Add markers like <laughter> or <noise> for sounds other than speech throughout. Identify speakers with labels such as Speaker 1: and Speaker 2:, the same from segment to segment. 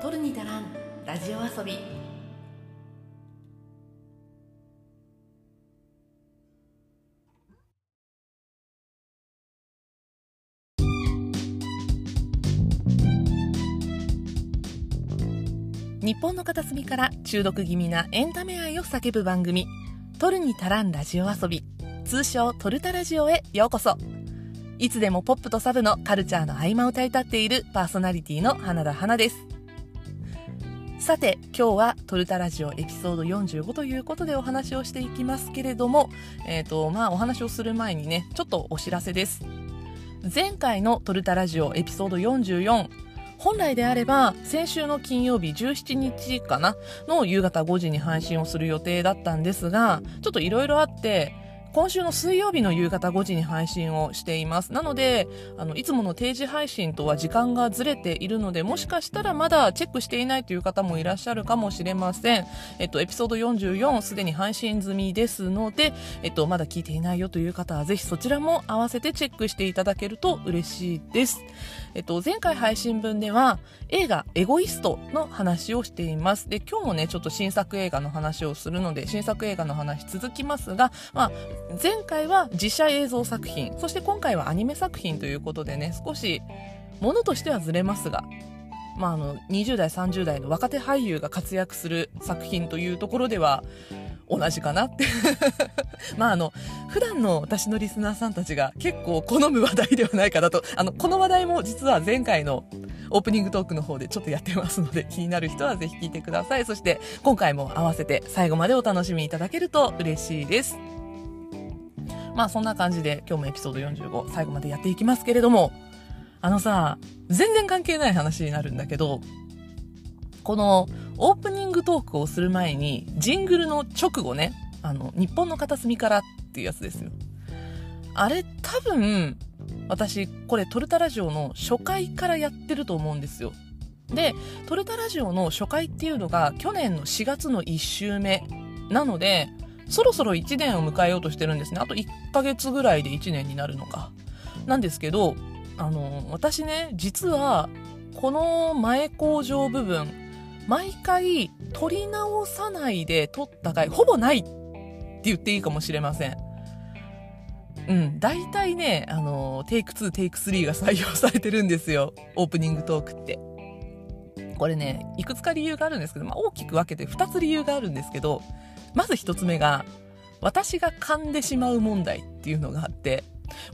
Speaker 1: 取るに足らんラジオ遊び。日本の片隅から中毒気味なエンタメ愛を叫ぶ番組「取るに足らんラジオ遊び」通称「トルタラジオ」へようこそ。いつでもポップとサブのカルチャーの合間を歌い立っているパーソナリティの花田花です。さて今日は「トルタラジオ」エピソード45ということでお話をしていきますけれどもえ、ー、とまあお話をする前にねちょっとお知らせです。前回の「トルタラジオ」エピソード44本来であれば先週の金曜日17日かなの夕方5時に配信をする予定だったんですがちょっといろいろあって今週の水曜日の夕方5時に配信をしています。なので、あの、いつもの定時配信とは時間がずれているので、もしかしたらまだチェックしていないという方もいらっしゃるかもしれません。えっと、エピソード44すでに配信済みですので、えっと、まだ聞いていないよという方はぜひそちらも合わせてチェックしていただけると嬉しいです。えっと、前回配信分では映画エゴイストの話をしています。で、今日もね、ちょっと新作映画の話をするので、新作映画の話続きますが、まあ、前回は実写映像作品、そして今回はアニメ作品ということでね、少し、ものとしてはずれますが、まあ、あの、20代、30代の若手俳優が活躍する作品というところでは、同じかなって。<laughs> まああの普段の私のリスナーさんたちが結構好む話題ではないかなと。あのこの話題も実は前回のオープニングトークの方でちょっとやってますので気になる人はぜひ聞いてください。そして今回も合わせて最後までお楽しみいただけると嬉しいです。まあそんな感じで今日もエピソード45最後までやっていきますけれどもあのさ全然関係ない話になるんだけどこのオープニングトークをする前に、ジングルの直後ね、あの、日本の片隅からっていうやつですよ。あれ多分、私、これトルタラジオの初回からやってると思うんですよ。で、トルタラジオの初回っていうのが去年の4月の1週目なので、そろそろ1年を迎えようとしてるんですね。あと1ヶ月ぐらいで1年になるのか。なんですけど、あの、私ね、実は、この前工場部分、毎回撮り直さないで撮った回、ほぼないって言っていいかもしれません。うん、大体ね、あの、テイク2、テイク3が <laughs> 採用されてるんですよ。オープニングトークって。これね、いくつか理由があるんですけど、まあ、大きく分けて2つ理由があるんですけど、まず1つ目が、私が噛んでしまう問題っていうのがあって、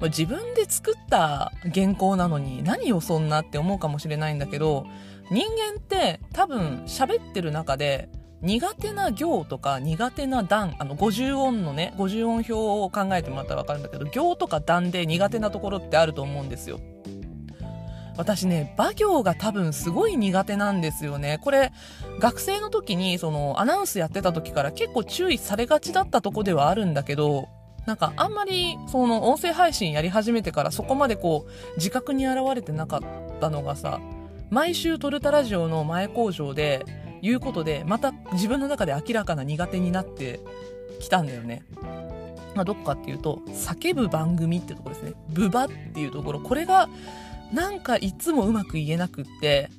Speaker 1: 自分で作った原稿なのに何をそんなって思うかもしれないんだけど、人間って多分喋ってる中で苦手な行とか苦手な段、あの50音のね、50音表を考えてもらったらわかるんだけど、行とか段で苦手なところってあると思うんですよ。私ね、馬行が多分すごい苦手なんですよね。これ、学生の時にそのアナウンスやってた時から結構注意されがちだったとこではあるんだけど、なんかあんまりその音声配信やり始めてからそこまでこう自覚に現れてなかったのがさ、毎週トルタラジオの前工場で言うことでまた自分の中で明らかな苦手になってきたんだよね。まあ、どこかっていうと叫ぶ番組ってとこですね。ブバっていうところこれがなんかいつもうまく言えなくって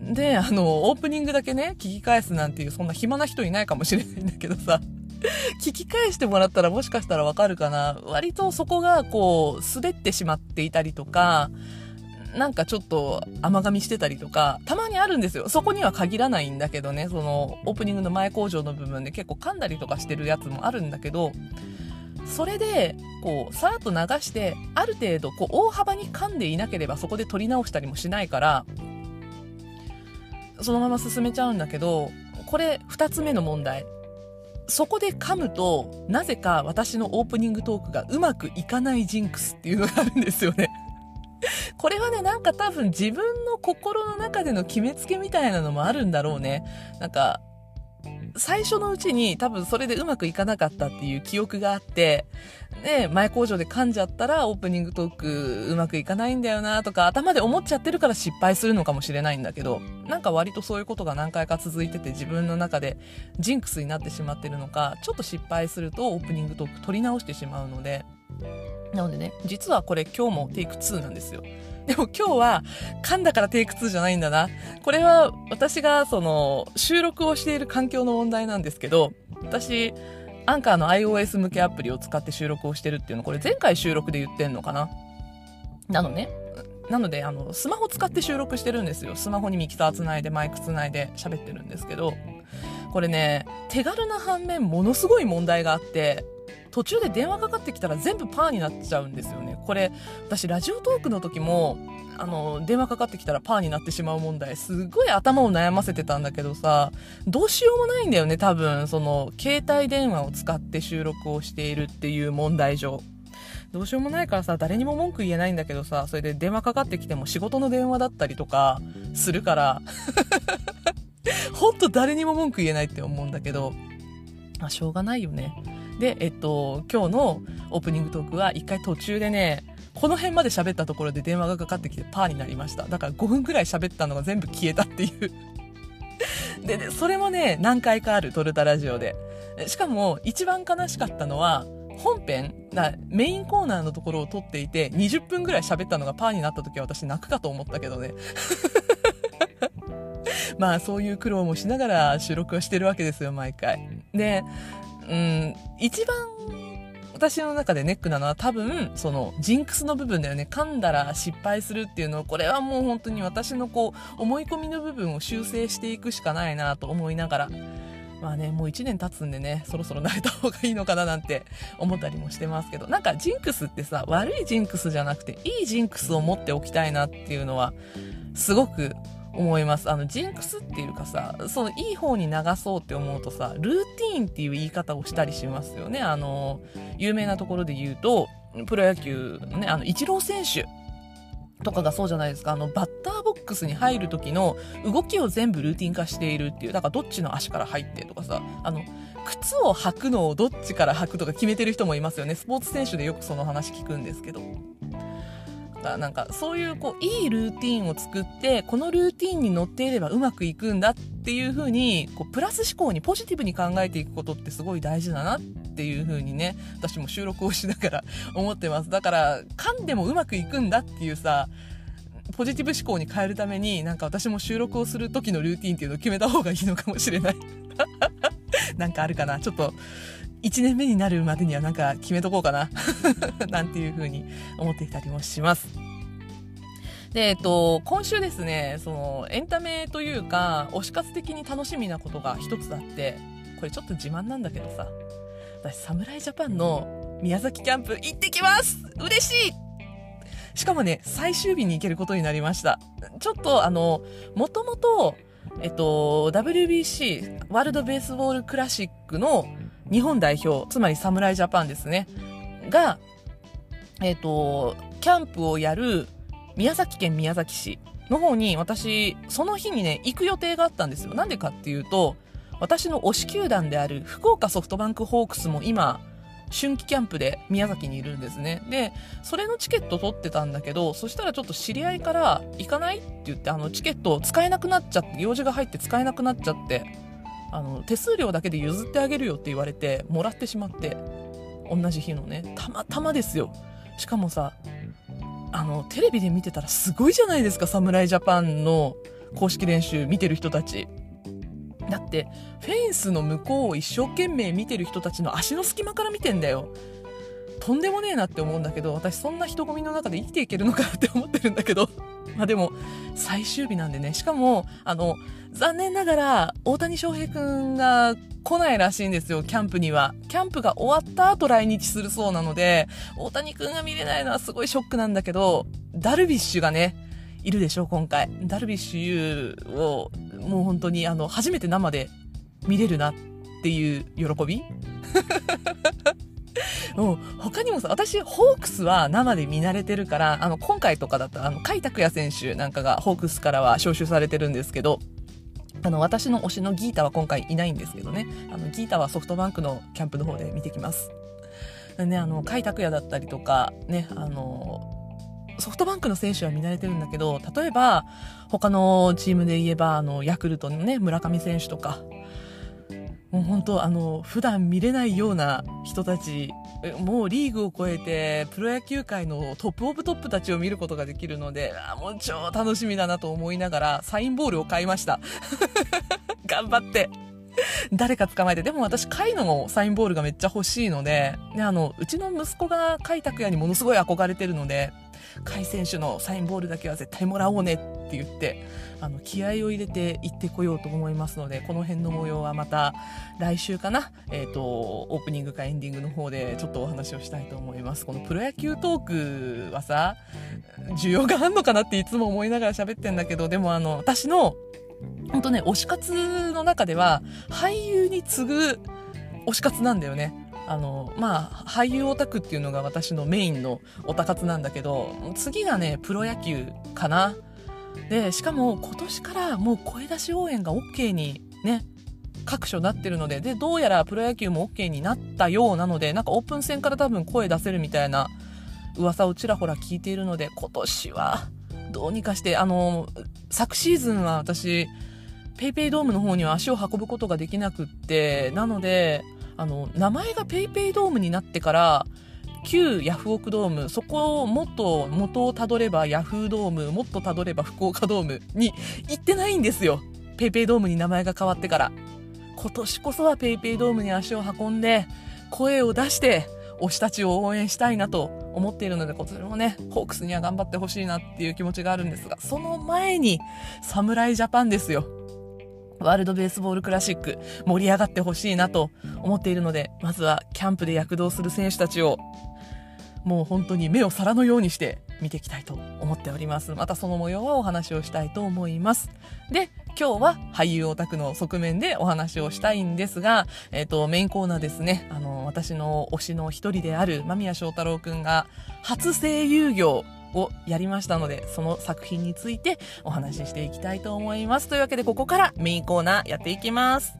Speaker 1: であのオープニングだけね聞き返すなんていうそんな暇な人いないかもしれないんだけどさ <laughs> 聞き返してもらったらもしかしたらわかるかな割とそこがこう滑ってしまっていたりとかなんかちょっと甘噛みしてたりとか、たまにあるんですよ。そこには限らないんだけどね、そのオープニングの前工場の部分で結構噛んだりとかしてるやつもあるんだけど、それで、こう、さらっと流して、ある程度、こう、大幅に噛んでいなければそこで取り直したりもしないから、そのまま進めちゃうんだけど、これ、二つ目の問題。そこで噛むと、なぜか私のオープニングトークがうまくいかないジンクスっていうのがあるんですよね。<laughs> これはね、なんか多分自分の心の中での決めつけみたいなのもあるんだろうね。なんか、最初のうちに多分それでうまくいかなかったっていう記憶があって、ね、前工場で噛んじゃったらオープニングトークうまくいかないんだよなとか頭で思っちゃってるから失敗するのかもしれないんだけど、なんか割とそういうことが何回か続いてて自分の中でジンクスになってしまってるのか、ちょっと失敗するとオープニングトーク取り直してしまうので、なのでね、実はこれ今日もテイク2なんですよ。でも今日は噛んだからテイク2じゃないんだな。これは私がその収録をしている環境の問題なんですけど、私、アンカーの iOS 向けアプリを使って収録をしてるっていうの、これ前回収録で言ってんのかななのね。なので、あの、スマホ使って収録してるんですよ。スマホにミキサーつないで、マイクつないで喋ってるんですけど、これね、手軽な反面、ものすごい問題があって、途中で電話かかってきたら全部パーになっちゃうんですよね。これ、私、ラジオトークの時も、あの、電話かかってきたらパーになってしまう問題、すごい頭を悩ませてたんだけどさ、どうしようもないんだよね、多分、その、携帯電話を使って収録をしているっていう問題上。どうしようもないからさ、誰にも文句言えないんだけどさ、それで電話かかってきても仕事の電話だったりとかするから、<laughs> ほんと誰にも文句言えないって思うんだけど、あ、しょうがないよね。で、えっと、今日のオープニングトークは一回途中でね、この辺まで喋ったところで電話がかかってきてパーになりました。だから5分くらい喋ったのが全部消えたっていうで。で、それもね、何回かある、トルタラジオで。しかも、一番悲しかったのは、本編メインコーナーのところを撮っていて20分ぐらい喋ったのがパーになった時は私泣くかと思ったけどね <laughs> まあそういう苦労もしながら収録はしてるわけですよ毎回でうん。一番私の中でネックなのは多分そのジンクスの部分だよね。噛んだら失敗するっていうのをこれはもう本当に私のこう思い込みの部分を修正していくしかないなと思いながら。まあね、もう1年経つんでね、そろそろ慣れた方がいいのかななんて思ったりもしてますけど、なんかジンクスってさ、悪いジンクスじゃなくて、いいジンクスを持っておきたいなっていうのは、すごく思います。あの、ジンクスっていうかさ、そのいい方に流そうって思うとさ、ルーティーンっていう言い方をしたりしますよね。あの、有名なところで言うと、プロ野球ね、あの、イチロー選手とかがそうじゃないですか。あの、バッターボックスに入る時の動きを全部ルーティン化しているっていう。だからどっちの足から入ってとかさ、あの、靴を履くのをどっちから履くとか決めてる人もいますよね。スポーツ選手でよくその話聞くんですけど。かなんかそういうこういいルーティンを作ってこのルーティンに乗っていればうまくいくんだっていう風にこうプラス思考にポジティブに考えていくことってすごい大事だなっていう風にね <laughs> 私も収録をしながら <laughs> 思ってます。だから噛んでもうまくいくんだっていうさポジティブ思考に変えるためになんか私も収録をする時のルーティンっていうのを決めた方がいいのかもしれない。<laughs> なんかあるかな？ちょっと1年目になるまでにはなんか決めとこうかな <laughs> なんていう風に思っていたりもします。で、えっと、今週ですね、その、エンタメというか、推し活的に楽しみなことが一つあって、これちょっと自慢なんだけどさ、私、侍ジャパンの宮崎キャンプ行ってきます嬉しいしかもね、最終日に行けることになりました。ちょっと、あの、もともと、えっと、WBC、ワールドベースボールクラシックの日本代表、つまり侍ジャパンですね、が、えっ、ー、と、キャンプをやる宮崎県宮崎市の方に私、その日にね、行く予定があったんですよ。なんでかっていうと、私の推し球団である福岡ソフトバンクホークスも今、春季キャンプで宮崎にいるんですね。で、それのチケット取ってたんだけど、そしたらちょっと知り合いから行かないって言って、あのチケットを使えなくなっちゃって、用事が入って使えなくなっちゃって、あの手数料だけで譲ってあげるよって言われてもらってしまって同じ日のね。たまたまですよ。しかもさあのテレビで見てたらすごいじゃないですか侍ジャパンの公式練習見てる人たち。だってフェンスの向こうを一生懸命見てる人たちの足の隙間から見てんだよ。とんでもねえなって思うんだけど私そんな人混みの中で生きていけるのかって思ってるんだけど。まあでも最終日なんでねしかもあの残念ながら、大谷翔平くんが来ないらしいんですよ、キャンプには。キャンプが終わった後来日するそうなので、大谷くんが見れないのはすごいショックなんだけど、ダルビッシュがね、いるでしょ、今回。ダルビッシュ有を、もう本当にあの、初めて生で見れるなっていう喜び他にもさ、私、ホークスは生で見慣れてるから、あの、今回とかだったら、あの、甲斐拓也選手なんかがホークスからは招集されてるんですけど、あの、私の推しのギータは今回いないんですけどね、あの、ギータはソフトバンクのキャンプの方で見てきます。ね、あの、甲斐拓也だったりとか、ね、あの、ソフトバンクの選手は見慣れてるんだけど、例えば、他のチームで言えば、あの、ヤクルトのね、村上選手とか、もう本当、あの、普段見れないような人たちもうリーグを超えてプロ野球界のトップオブトップたちを見ることができるのであもう超楽しみだなと思いながらサインボールを買いました。<laughs> 頑張って。<laughs> 誰か捕まえて。でも私甲斐のサインボールがめっちゃ欲しいのでであのうちの息子が甲斐拓也にものすごい憧れてるので甲斐選手のサインボールだけは絶対もらおうねって言ってあの気合を入れて行ってこようと思いますのでこの辺の模様はまた来週かな、えーと、オープニングかエンディングの方でちょっとお話をしたいと思います。このプロ野球トークはさ需要があんのかなっていつも思いながら喋ってんだけどでもあの私の本当ね推し活の中では俳優に次ぐ推し活なんだよねあの、まあ、俳優オタクっていうのが私のメインのオタ活なんだけど、次がね、プロ野球かな。で、しかも今年からもう声出し応援が OK にね、各所なってるので、で、どうやらプロ野球も OK になったようなので、なんかオープン戦から多分声出せるみたいな噂をちらほら聞いているので、今年はどうにかして、あの、昨シーズンは私、ペイペイドームの方には足を運ぶことができなくって、なので、あの、名前が PayPay ドームになってから、旧ヤフオクドーム、そこをもっと元をたどればヤフードーム、もっとたどれば福岡ドームに行ってないんですよ。PayPay ドームに名前が変わってから。今年こそは PayPay ドームに足を運んで、声を出して、推したちを応援したいなと思っているので、こちらもね、ホークスには頑張ってほしいなっていう気持ちがあるんですが、その前に、侍ジャパンですよ。ワールドベースボールクラシック盛り上がってほしいなと思っているので、まずはキャンプで躍動する選手たちを、もう本当に目を皿のようにして見ていきたいと思っております。またその模様はお話をしたいと思います。で、今日は俳優オタクの側面でお話をしたいんですが、えっ、と、メインコーナーですね、あの、私の推しの一人である間宮祥太郎くんが初声優業をやりましたので、その作品についてお話ししていきたいと思います。というわけで、ここからメインコーナーやっていきます。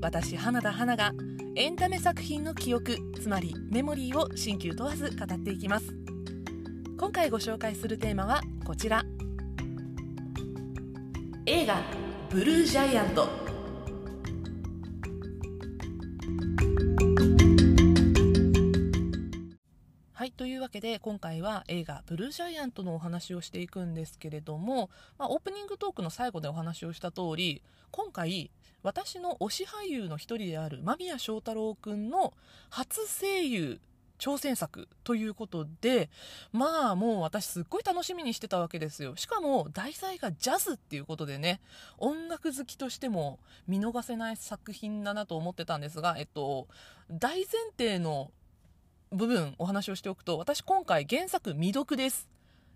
Speaker 1: 私花田花がエンタメ作品の記憶つまりメモリーを新旧問わず語っていきます。今回ご紹介するテーマはこちら。映画「ブルージャイアント」はいというわけで今回は映画「ブルージャイアント」のお話をしていくんですけれども、まあ、オープニングトークの最後でお話をした通り今回私の推し俳優の一人である間宮祥太朗君の初声優挑戦作ということでまあもう私すっごい楽しみにしてたわけですよ。しかも題材がジャズっていうことでね音楽好きとしても見逃せない作品だなと思ってたんですがえっと大前提の部分お話をしておくと私今回原作未読です。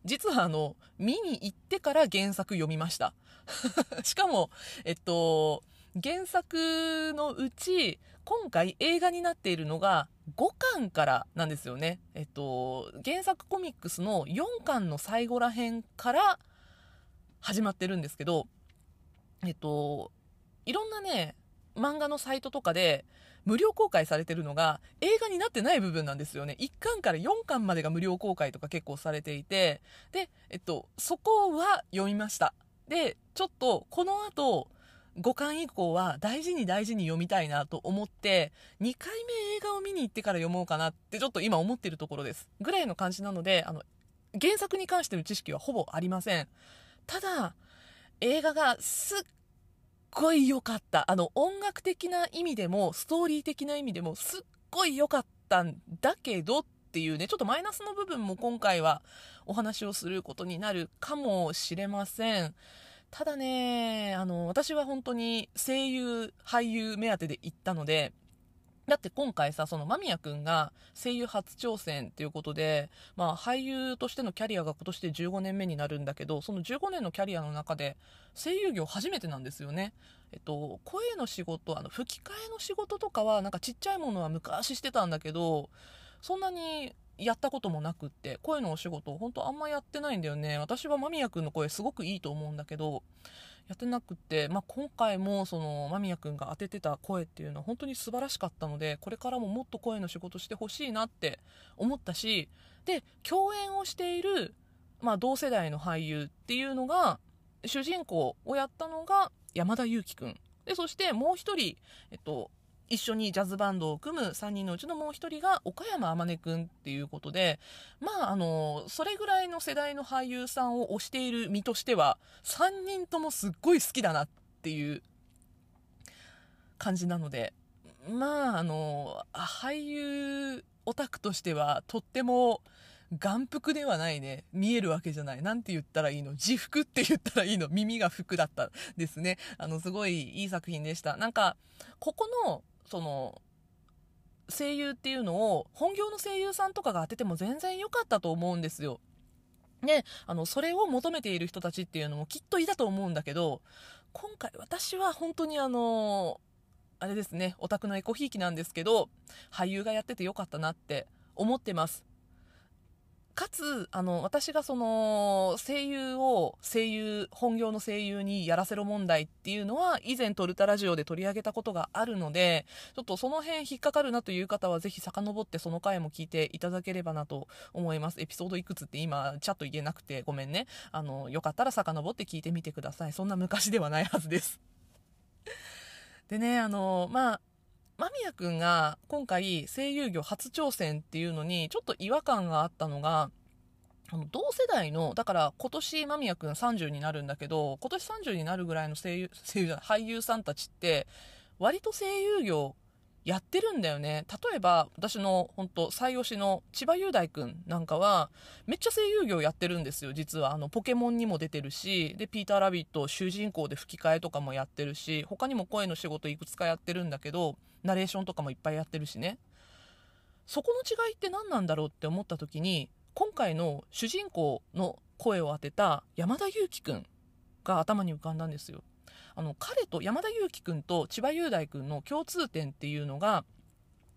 Speaker 1: 実はあの見に行ってから原作読みました。<laughs> しかもえっと原作のうち今回映画になっているのが5巻からなんですよね。えっと、原作コミックスの4巻の最後ら辺から始まってるんですけど、えっと、いろんなね、漫画のサイトとかで無料公開されてるのが映画になってない部分なんですよね。1巻から4巻までが無料公開とか結構されていて、で、えっと、そこは読みました。で、ちょっとこの後、5巻以降は大事に大事に読みたいなと思って2回目映画を見に行ってから読もうかなってちょっと今思ってるところです。ぐらいの感じなのであの原作に関しての知識はほぼありません。ただ映画がすっごい良かった。あの音楽的な意味でもストーリー的な意味でもすっごい良かったんだけどっていうねちょっとマイナスの部分も今回はお話をすることになるかもしれません。ただね、あの、私は本当に声優、俳優目当てで行ったので、だって今回さ、その間宮くんが声優初挑戦っていうことで、まあ俳優としてのキャリアが今年で15年目になるんだけど、その15年のキャリアの中で声優業初めてなんですよね。えっと、声の仕事、あの、吹き替えの仕事とかはなんかちっちゃいものは昔してたんだけど、そんなにやったこともなくって声のお仕事本当あんまやってないんだよね。私は間宮君の声すごくいいと思うんだけどやってなくって、まあ、今回もその間宮君が当ててた声っていうのは本当に素晴らしかったのでこれからももっと声の仕事してほしいなって思ったしで共演をしている、まあ、同世代の俳優っていうのが主人公をやったのが山田裕貴君でそしてもう一人、えっと、一緒にジャズバンドを組む3人のうちのもう1人が岡山天音くんっていうことで、まあ、あの、それぐらいの世代の俳優さんを推している身としては、3人ともすっごい好きだなっていう感じなので、まあ、あの、俳優オタクとしてはとっても眼福ではないね。見えるわけじゃない。なんて言ったらいいの？自服って言ったらいいの？耳が服だったですね。あの、すごいいい作品でした。なんか、ここのその声優っていうのを本業の声優さんとかが当てても全然良かったと思うんですよ。ね、あの、それを求めている人たちっていうのもきっといたと思うんだけど、今回私は本当にあの、あれですね、オタクのエコひいきなんですけど、俳優がやっててよかったなって思ってます。かつ、あの、私がその、声優を、声優、本業の声優にやらせろ問題っていうのは、以前トルタラジオで取り上げたことがあるので、ちょっとその辺引っかかるなという方は、ぜひ遡ってその回も聞いていただければなと思います。エピソードいくつって今、チャット言えなくてごめんね。あの、よかったら遡って聞いてみてください。そんな昔ではないはずです。でね、あの、まあ、間宮くんが今回声優業初挑戦っていうのにちょっと違和感があったのが、あの同世代の、だから今年間宮くん30になるんだけど、今年30になるぐらいの声優、声優じゃない、俳優さんたちって、割と声優業やってるんだよね。例えば、私の本当最推しの千葉雄大くんなんかは、めっちゃ声優業やってるんですよ、実は。あの、ポケモンにも出てるし、で、ピーターラビット主人公で吹き替えとかもやってるし、他にも声の仕事いくつかやってるんだけど、ナレーションとかもいっぱいやってるしね。そこの違いって何なんだろうって思った時に、今回の主人公の声を当てた山田裕貴くんが頭に浮かんだんですよ。あの彼と山田裕貴君と千葉雄大君の共通点っていうのが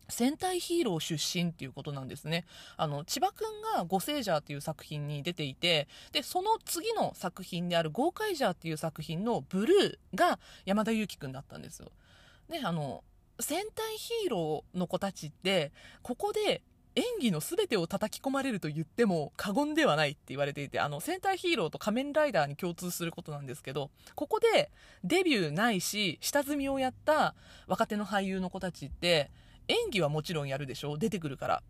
Speaker 1: 戦隊ヒーロー出身っていうことなんですね。あの、千葉くんがゴセージャーっていう作品に出ていて、で、その次の作品であるゴーカイジャーっていう作品のブルーが山田裕貴くんだったんですよ。で、あの、戦隊ヒーローの子たちって、ここで演技の全てを叩き込まれると言っても過言ではないって言われていて、あの、戦隊ヒーローと仮面ライダーに共通することなんですけど、ここでデビューないし、下積みをやった若手の俳優の子たちって、演技はもちろんやるでしょ？出てくるから。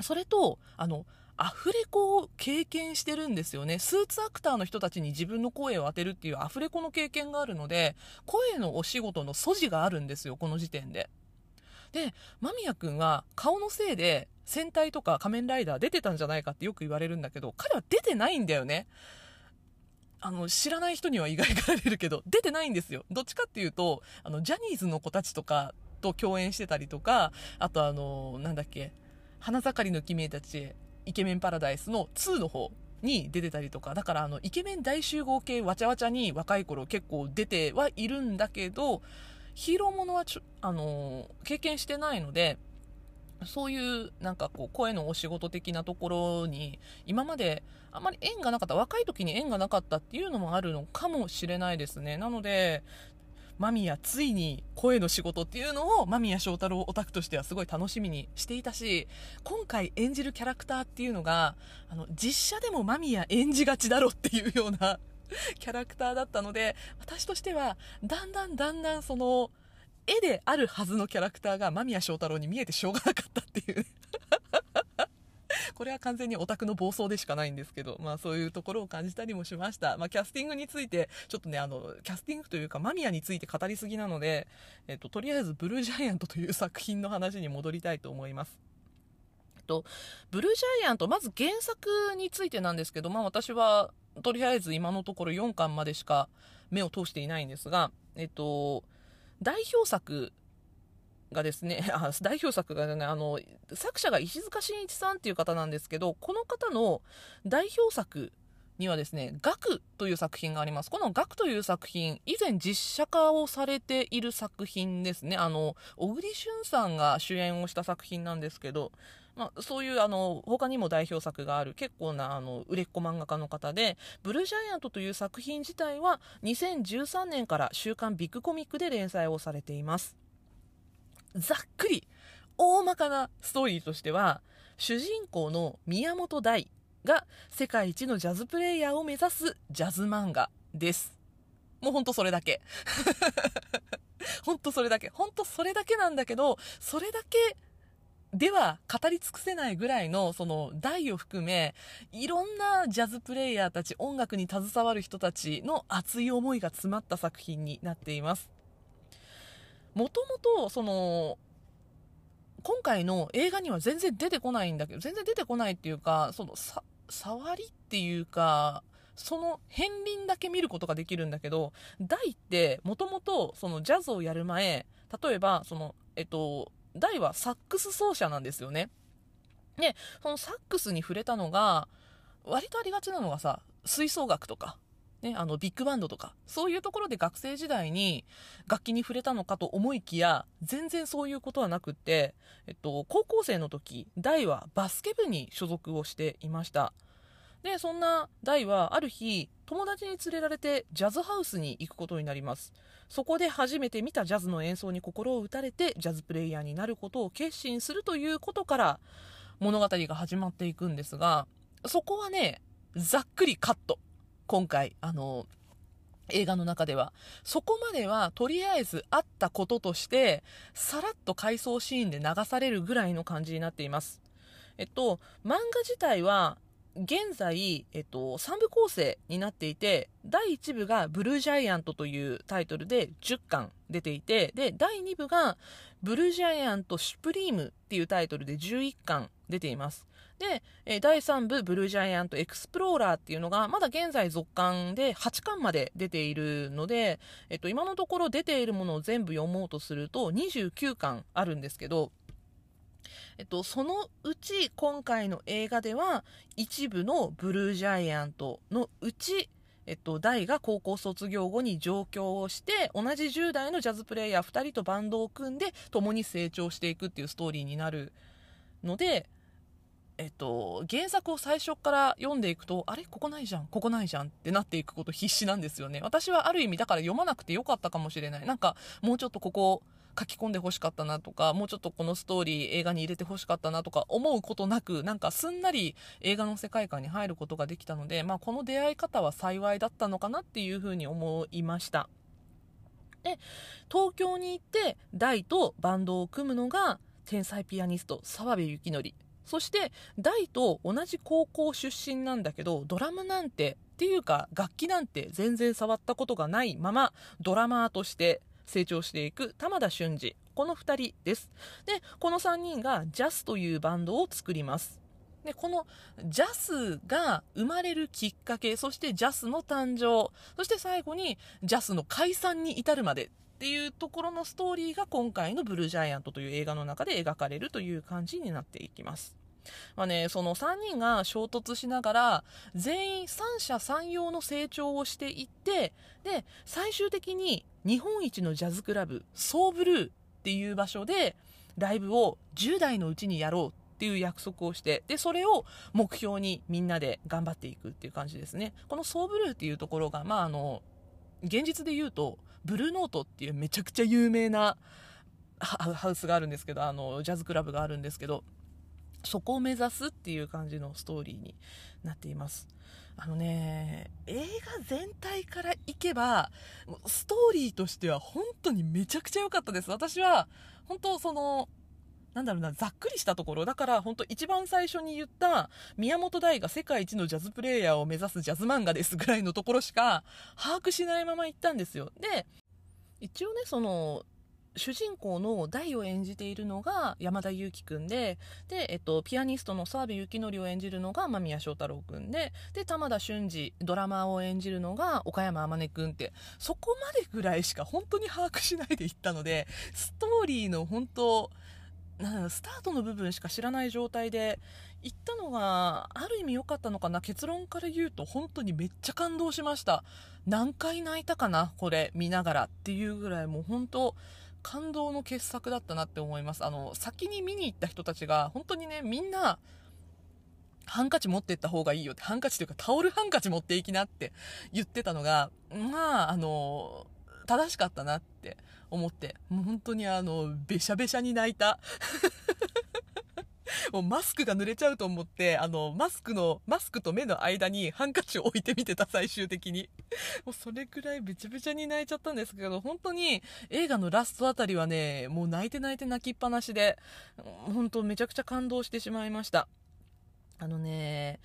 Speaker 1: それと、あの、アフレコを経験してるんですよね。スーツアクターの人たちに自分の声を当てるっていうアフレコの経験があるので、声のお仕事の素地があるんですよ、この時点で。で、間宮くんは顔のせいで戦隊とか仮面ライダー出てたんじゃないかってよく言われるんだけど、彼は出てないんだよね。あの、知らない人には意外がられるけど、出てないんですよ。どっちかっていうと、あの、ジャニーズの子たちとかと共演してたりとか、あとあの、なんだっけ、花盛りの君たち、イケメンパラダイスの2の方に出てたりとか、だからあの、イケメン大集合系わちゃわちゃに若い頃結構出てはいるんだけど、ヒーローものはちょ、あのー、経験してないので、そういうなんかこう声のお仕事的なところに今まであまり縁がなかった若い時に縁がなかったっていうのもあるのかもしれないですね。なので間宮ついに声の仕事っていうのを間宮祥太朗オタクとしてはすごい楽しみにしていたし今回演じるキャラクターっていうのがあの実写でも間宮演じがちだろっていうような <laughs> キャラクターだったので、私としては、だんだんだんだんその、絵であるはずのキャラクターが間宮祥太郎に見えてしょうがなかったっていう。<laughs> これは完全にオタクの暴走でしかないんですけど、まあそういうところを感じたりもしました。まあキャスティングについて、ちょっとね、あの、キャスティングというか間宮について語りすぎなので、えっと、とりあえずブルージャイアントという作品の話に戻りたいと思います。と、ブルージャイアント、まず原作についてなんですけど、まあ私はとりあえず今のところ4巻までしか目を通していないんですが、えっと、代表作がですね、<laughs> あ代表作がね、あの、作者が石塚真一さんっていう方なんですけど、この方の代表作にはですね、学という作品があります。この学という作品、以前実写化をされている作品ですね。あの、小栗旬さんが主演をした作品なんですけど、まあ、そういうあの他にも代表作がある結構なあの売れっ子漫画家の方で「ブルージャイアント」という作品自体は2013年から「週刊ビッグコミック」で連載をされていますざっくり大まかなストーリーとしては主人公の宮本大が世界一のジャズプレイヤーを目指すジャズ漫画です。<laughs> もうほんとそれだけ。<laughs> ほんとそれだけ。ほんとそれだけなんだけどそれだけでは語り尽くせないぐらいの、その、大を含め、いろんなジャズプレイヤーたち、音楽に携わる人たちの熱い思いが詰まった作品になっています。もともと、その、今回の映画には全然出てこないんだけど、全然出てこないっていうか、その、さ、触りっていうか、その片鱗だけ見ることができるんだけど、大ってもともとジャズをやる前、例えばその、えっと、大はサックス奏者なんですよね。で、そのサックスに触れたのが、割とありがちなのがさ、吹奏楽とか、ね、あの、ビッグバンドとか、そういうところで学生時代に楽器に触れたのかと思いきや、全然そういうことはなくって、えっと、高校生の時、大はバスケ部に所属をしていました。で、そんな大はある日、友達に連れられてジャズハウスに行くことになります。そこで初めて見たジャズの演奏に心を打たれてジャズプレイヤーになることを決心するということから物語が始まっていくんですが、そこはね、ざっくりカット。今回、あの、映画の中では。そこまではとりあえずあったこととして、さらっと回想シーンで流されるぐらいの感じになっています。えっと、漫画自体は現在、えっと、3部構成になっていて、第1部がブルージャイアントというタイトルで10巻出ていて、で、第2部がブルージャイアントシュプリームっていうタイトルで11巻出ています。で、え第3部ブルージャイアントエクスプローラーっていうのが、まだ現在続巻で8巻まで出ているので、えっと、今のところ出ているものを全部読もうとすると29巻あるんですけど、えっと、そのうち今回の映画では一部のブルージャイアントのうち、えっと、大が高校卒業後に上京をして同じ10代のジャズプレイヤー2人とバンドを組んで共に成長していくっていうストーリーになるので、えっと、原作を最初から読んでいくと、あれ？ここないじゃん、ここないじゃんってなっていくこと必死なんですよね。私はある意味だから読まなくてよかったかもしれない。なんか、もうちょっとここ、書き込んでほしかったなとか、もうちょっとこのストーリー映画に入れてほしかったなとか思うことなく、なんかすんなり映画の世界観に入ることができたので、まあこの出会い方は幸いだったのかなっていうふうに思いました。で、東京に行って大とバンドを組むのが天才ピアニスト澤部幸則。そして大と同じ高校出身なんだけど、ドラムなんてっていうか楽器なんて全然触ったことがないままドラマーとして成長していく玉田俊二。この2人です。で、この3人がジャスというバンドを作ります。で、このジャスが生まれるきっかけ、そしてジャスの誕生、そして最後にジャスの解散に至るまでっていうところのストーリーが今回のブルージャイアントという映画の中で描かれるという感じになっていきます。まあね、その3人が衝突しながら、全員三者三様の成長をしていって、で、最終的に日本一のジャズクラブ、ソーブルーっていう場所で、ライブを10代のうちにやろうっていう約束をして、で、それを目標にみんなで頑張っていくっていう感じですね。このソーブルーっていうところが、まああの、現実で言うと、ブルーノートっていうめちゃくちゃ有名なハウスがあるんですけど、あの、ジャズクラブがあるんですけど、そこを目指すっていう感じのストーリーになっています。あのね、映画全体からいけば、ストーリーとしては本当にめちゃくちゃ良かったです。私は、本当その、なんだろうな、ざっくりしたところ。だから、本当一番最初に言った、宮本大が世界一のジャズプレイヤーを目指すジャズ漫画ですぐらいのところしか、把握しないまま行ったんですよ。で、一応ね、その、主人公の大を演じているのが山田裕貴君で、で、えっと、ピアニストの澤部幸則を演じるのが間宮祥太朗君で、で、玉田俊二、ドラマーを演じるのが岡山天音君って、そこまでぐらいしか本当に把握しないでいったので、ストーリーの本当、スタートの部分しか知らない状態で行ったのがある意味良かったのかな結論から言うと本当にめっちゃ感動しました何回泣いたかなこれ見ながらっていうぐらいもう本当感動の傑作だったなって思います。あの、先に見に行った人たちが、本当にね、みんな、ハンカチ持ってった方がいいよって、ハンカチというかタオルハンカチ持っていきなって言ってたのが、まあ、あの、正しかったなって思って、もう本当にあの、べしゃべしゃに泣いた。<laughs> もうマスクが濡れちゃうと思って、あの、マスクの、マスクと目の間にハンカチを置いてみてた、最終的に。もうそれくらいべちゃべちゃに泣いちゃったんですけど、本当に映画のラストあたりはね、もう泣いて泣いて泣きっぱなしで、本当めちゃくちゃ感動してしまいました。あのね、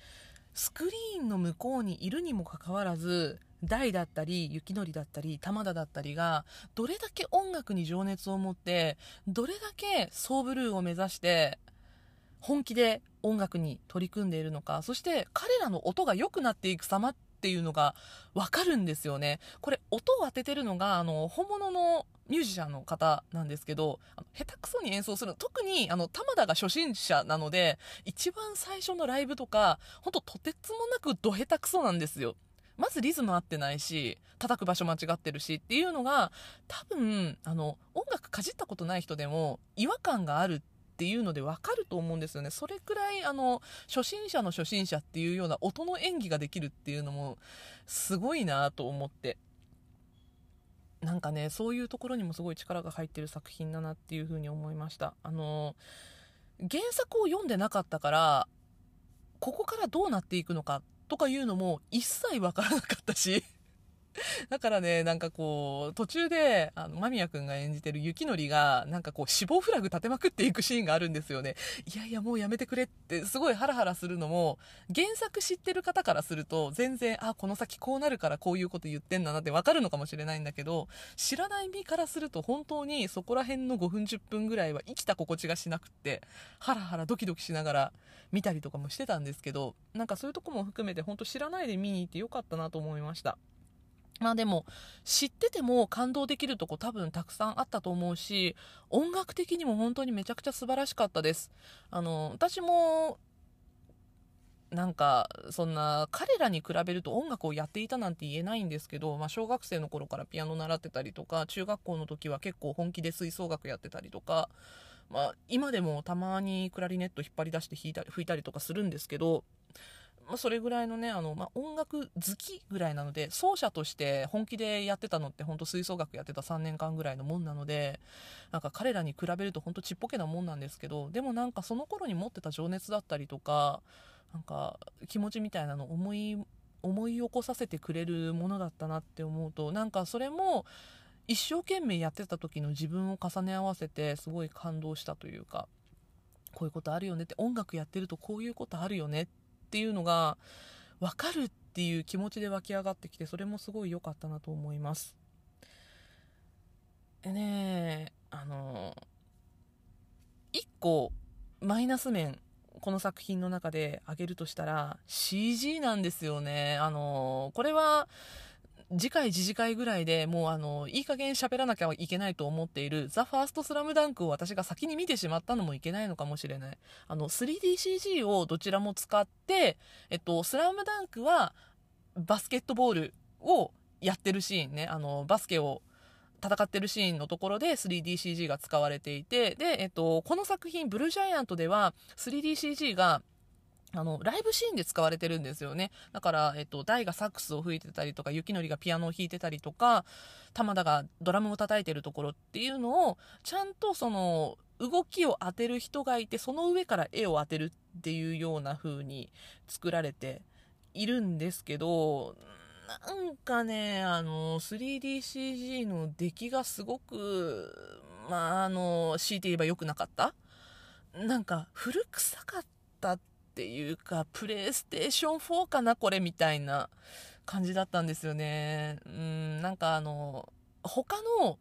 Speaker 1: スクリーンの向こうにいるにもかかわらず、大だったり、雪のりだったり、玉田だったりが、どれだけ音楽に情熱を持って、どれだけソーブルーを目指して、本気で音楽に取り組んでいるのか、そして彼らの音が良くなっていく様っていうのがわかるんですよね。これ、音を当ててるのが、あの、本物のミュージシャンの方なんですけど、下手くそに演奏する特に、あの、玉田が初心者なので、一番最初のライブとか、ほんととてつもなくど下手くそなんですよ。まずリズム合ってないし、叩く場所間違ってるしっていうのが、多分、あの、音楽かじったことない人でも違和感があるっていうのでわかると思うんですよね。それくらい、あの、初心者の初心者っていうような音の演技ができるっていうのも、すごいなと思って。なんかね、そういうところにもすごい力が入ってる作品だなっていうふうに思いました。あの、原作を読んでなかったから、ここからどうなっていくのかとかいうのも一切わからなかったし。<laughs> だからね、なんかこう、途中で、あの、間宮くんが演じてる雪のりが、なんかこう、死亡フラグ立てまくっていくシーンがあるんですよね。いやいや、もうやめてくれって、すごいハラハラするのも、原作知ってる方からすると、全然、あ、この先こうなるからこういうこと言ってんだなってわかるのかもしれないんだけど、知らない身からすると、本当にそこら辺の5分10分ぐらいは生きた心地がしなくって、ハラハラドキドキしながら見たりとかもしてたんですけど、なんかそういうとこも含めて、本当知らないで見に行ってよかったなと思いました。まあでも、知ってても感動できるとこ多分たくさんあったと思うし、音楽的にも本当にめちゃくちゃ素晴らしかったです。あの、私も、なんか、そんな、彼らに比べると音楽をやっていたなんて言えないんですけど、まあ小学生の頃からピアノ習ってたりとか、中学校の時は結構本気で吹奏楽やってたりとか、まあ今でもたまにクラリネット引っ張り出して弾いたり、吹いたりとかするんですけど、まあ、それぐらいのね、あの、まあ、音楽好きぐらいなので、奏者として本気でやってたのって本当吹奏楽やってた3年間ぐらいのもんなので、なんか彼らに比べると本当ちっぽけなもんなんですけど、でもなんかその頃に持ってた情熱だったりとか、なんか気持ちみたいなの思い、思い起こさせてくれるものだったなって思うと、なんかそれも、一生懸命やってた時の自分を重ね合わせてすごい感動したというかこういうことあるよねって音楽やってるとこういうことあるよねってっていうのが分かるっていう気持ちで湧き上がってきてそれもすごい良かったなと思います。でねあの1個マイナス面この作品の中で挙げるとしたら CG なんですよね。あのこれは次回次次回ぐらいでもうあの、いい加減喋らなきゃいけないと思っている、ザ・ファーストスラムダンクを私が先に見てしまったのもいけないのかもしれない。あの、3DCG をどちらも使って、えっと、スラムダンクはバスケットボールをやってるシーンね、あの、バスケを戦ってるシーンのところで 3DCG が使われていて、で、えっと、この作品、ブルージャイアントでは 3DCG があの、ライブシーンで使われてるんですよね。だから、えっと、大がサックスを吹いてたりとか、雪のりがピアノを弾いてたりとか、玉田がドラムを叩いてるところっていうのを、ちゃんとその、動きを当てる人がいて、その上から絵を当てるっていうような風に作られているんですけど、なんかね、あの、3DCG の出来がすごく、まあ、あの、強いて言えば良くなかった？なんか、古臭かったっていうか、プレイステーション4かな、これみたいな感じだったんですよね。うん、なんかあの、他の、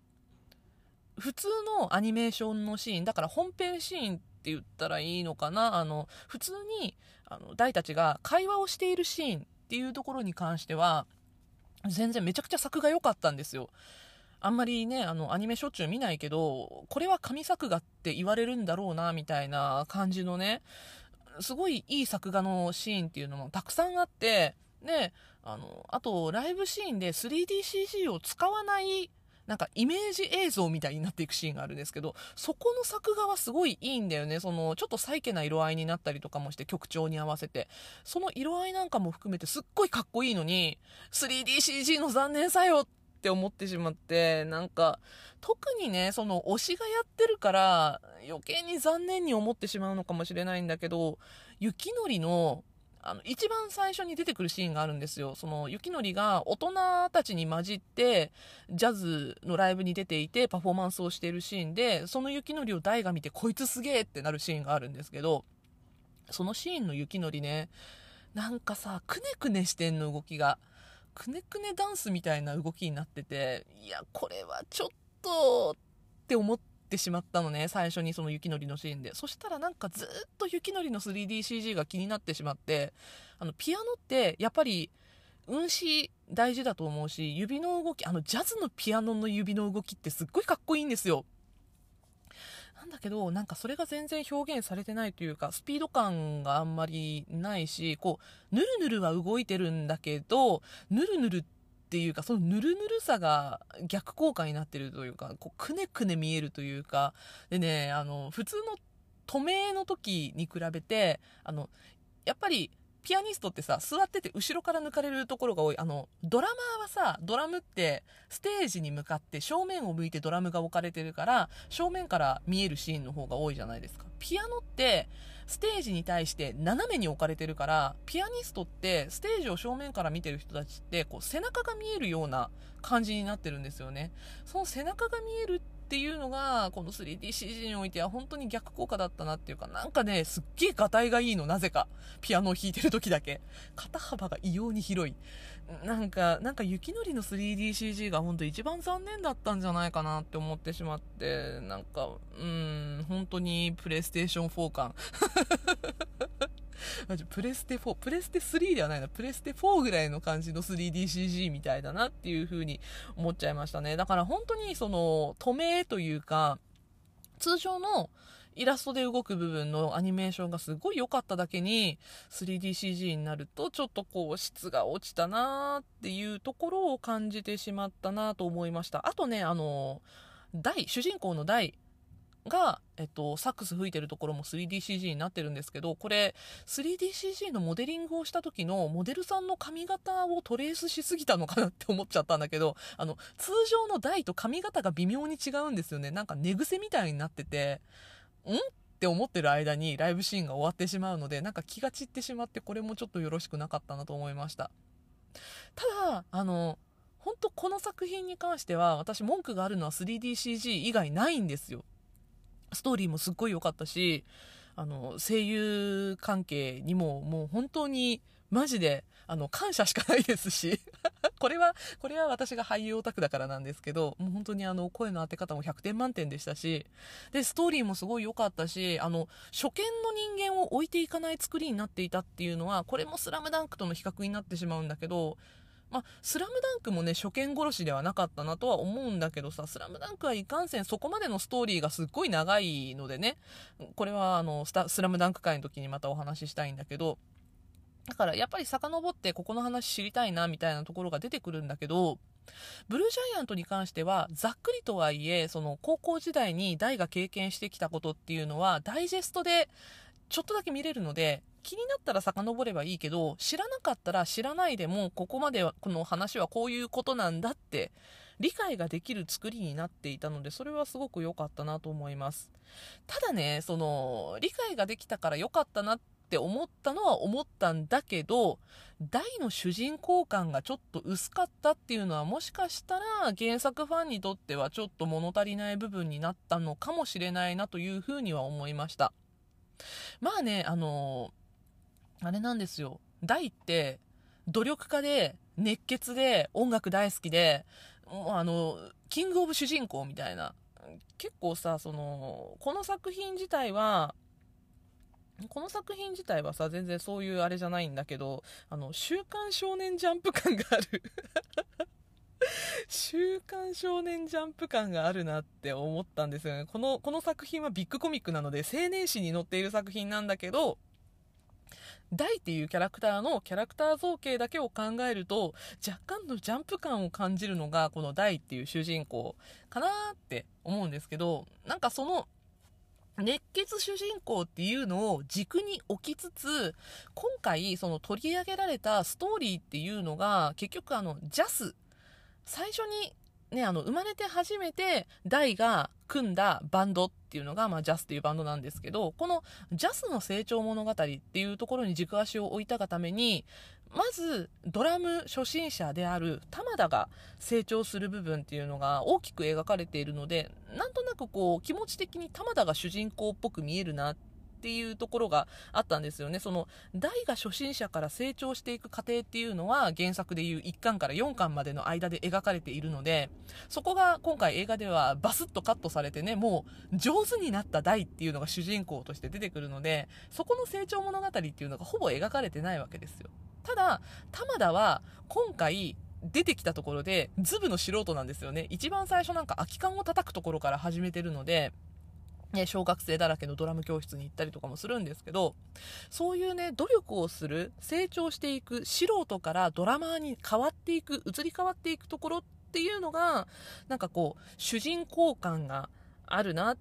Speaker 1: 普通のアニメーションのシーン、だから本編シーンって言ったらいいのかな、あの、普通に、あの、大たちが会話をしているシーンっていうところに関しては、全然めちゃくちゃ作が良かったんですよ。あんまりね、あの、アニメしょっちゅう見ないけど、これは神作画って言われるんだろうな、みたいな感じのね、すごいいい作画のシーンっていうのもたくさんあって、で、あの、あと、ライブシーンで 3DCG を使わないなんかイメージ映像みたいになっていくシーンがあるんですけど、そこの作画はすごいいいんだよね。その、ちょっとサイケな色合いになったりとかもして曲調に合わせて。その色合いなんかも含めてすっごいかっこいいのに、3DCG の残念さよっって思ってしまって、なんか、特にね、その推しがやってるから、余計に残念に思ってしまうのかもしれないんだけど、雪のりのあの、一番最初に出てくるシーンがあるんですよ。その、雪のりが大人たちに混じって、ジャズのライブに出ていて、パフォーマンスをしているシーンで、その雪のりを大が見て、こいつすげえってなるシーンがあるんですけど、そのシーンの雪のりね、なんかさ、くねくねしてんの動きが。くねくねダンスみたいな動きになってて、いや、これはちょっと、って思って、しまったのね、最初にその雪のりのシーンで。そしたらなんかずっと雪のりの 3DCG が気になってしまって、あの、ピアノってやっぱり、運指大事だと思うし、指の動き、あの、ジャズのピアノの指の動きってすっごいかっこいいんですよ。なんだけど、なんかそれが全然表現されてないというか、スピード感があんまりないし、こう、ぬるぬるは動いてるんだけど、ぬるぬるっていうか、そのぬるぬるさが逆効果になってるというか、こう、くねくね見えるというか、でね、あの、普通の止めの時に比べて、あの、やっぱりピアニストってさ、座ってて後ろから抜かれるところが多い。あの、ドラマーはさ、ドラムってステージに向かって正面を向いてドラムが置かれてるから、正面から見えるシーンの方が多いじゃないですか。ピアノって、ステージに対して斜めに置かれてるから、ピアニストってステージを正面から見てる人たちって、こう背中が見えるような感じになってるんですよね。その背中が見えるってっていうのが、この 3DCG においては本当に逆効果だったなっていうか、なんかね、すっげえガタイがいいの、なぜか。ピアノを弾いてる時だけ。肩幅が異様に広い。なんか、なんか雪のりの 3DCG が本当一番残念だったんじゃないかなって思ってしまって、なんか、うん、本当にプレイステーション4感。プレステ4、プレステ3ではないな、プレステ4ぐらいの感じの 3DCG みたいだなっていう風に思っちゃいましたね。だから本当にその、止めというか、通常のイラストで動く部分のアニメーションがすごい良かっただけに 3DCG になるとちょっとこう質が落ちたなーっていうところを感じてしまったなと思いました。あとね、あの、大、主人公の大が、えっと、サックス吹いてるところも 3DCG になってるんですけど、これ 3DCG のモデリングをした時のモデルさんの髪型をトレースしすぎたのかなって思っちゃったんだけど、あの、通常の台と髪型が微妙に違うんですよね。なんか寝癖みたいになってて、ん？って思ってる間にライブシーンが終わってしまうので、なんか気が散ってしまって、これもちょっとよろしくなかったなと思いました。ただ、あの、本当この作品に関しては、私文句があるのは 3DCG 以外ないんですよ。ストーリーもすっごい良かったし、あの、声優関係にももう本当にマジで、あの、感謝しかないですし <laughs> これは、これは私が俳優オタクだからなんですけど、もう本当にあの、声の当て方も100点満点でしたし、で、ストーリーもすごい良かったし、あの、初見の人間を置いていかない作りになっていたっていうのは、これもスラムダンクとの比較になってしまうんだけど、まあ、スラムダンクもね、初見殺しではなかったなとは思うんだけどさ、スラムダンクはいかんせんそこまでのストーリーがすっごい長いのでね、これはあの、ススラムダンク会の時にまたお話ししたいんだけど、だからやっぱり遡ってここの話知りたいなみたいなところが出てくるんだけど、ブルージャイアントに関しては、ざっくりとはいえ、その高校時代に大が経験してきたことっていうのは、ダイジェストでちょっとだけ見れるので、気になったら遡ればいいけど、知らなかったら知らないでも、ここまでは、この話はこういうことなんだって、理解ができる作りになっていたので、それはすごく良かったなと思います。ただね、その、理解ができたから良かったなって思ったのは思ったんだけど、大の主人公感がちょっと薄かったっていうのはもしかしたら原作ファンにとってはちょっと物足りない部分になったのかもしれないなというふうには思いました。まあね、あのーあれなんですよ。大って、努力家で、熱血で、音楽大好きで、もうあの、キングオブ主人公みたいな。結構さ、その、この作品自体は、この作品自体はさ、全然そういうあれじゃないんだけど、あの、週刊少年ジャンプ感がある <laughs> 週刊少年ジャンプ感があるなって思ったんですよね。この、この作品はビッグコミックなので、青年誌に載っている作品なんだけど、大っていうキャラクターのキャラクター造形だけを考えると、若干のジャンプ感を感じるのが、この大っていう主人公かなって思うんですけど、なんかその、熱血主人公っていうのを軸に置きつつ、今回その取り上げられたストーリーっていうのが、結局あの、ジャス、最初にね、あの、生まれて初めて、ダイが組んだバンドっていうのが、まあ、ジャスっていうバンドなんですけど、このジャスの成長物語っていうところに軸足を置いたがために、まず、ドラム初心者である玉田が成長する部分っていうのが大きく描かれているので、なんとなくこう、気持ち的に玉田が主人公っぽく見えるなってっていうところがあったんですよね。その、大が初心者から成長していく過程っていうのは原作でいう1巻から4巻までの間で描かれているので、そこが今回映画ではバスッとカットされてね、もう上手になった大っていうのが主人公として出てくるので、そこの成長物語っていうのがほぼ描かれてないわけですよ。ただ、玉田は今回、出てきたところで、ズブの素人なんですよね。一番最初なんか空き缶を叩くところから始めてるので、ね、小学生だらけのドラム教室に行ったりとかもするんですけど、そういうね、努力をする、成長していく、素人からドラマーに変わっていく、移り変わっていくところっていうのが、なんかこう、主人公感があるなっ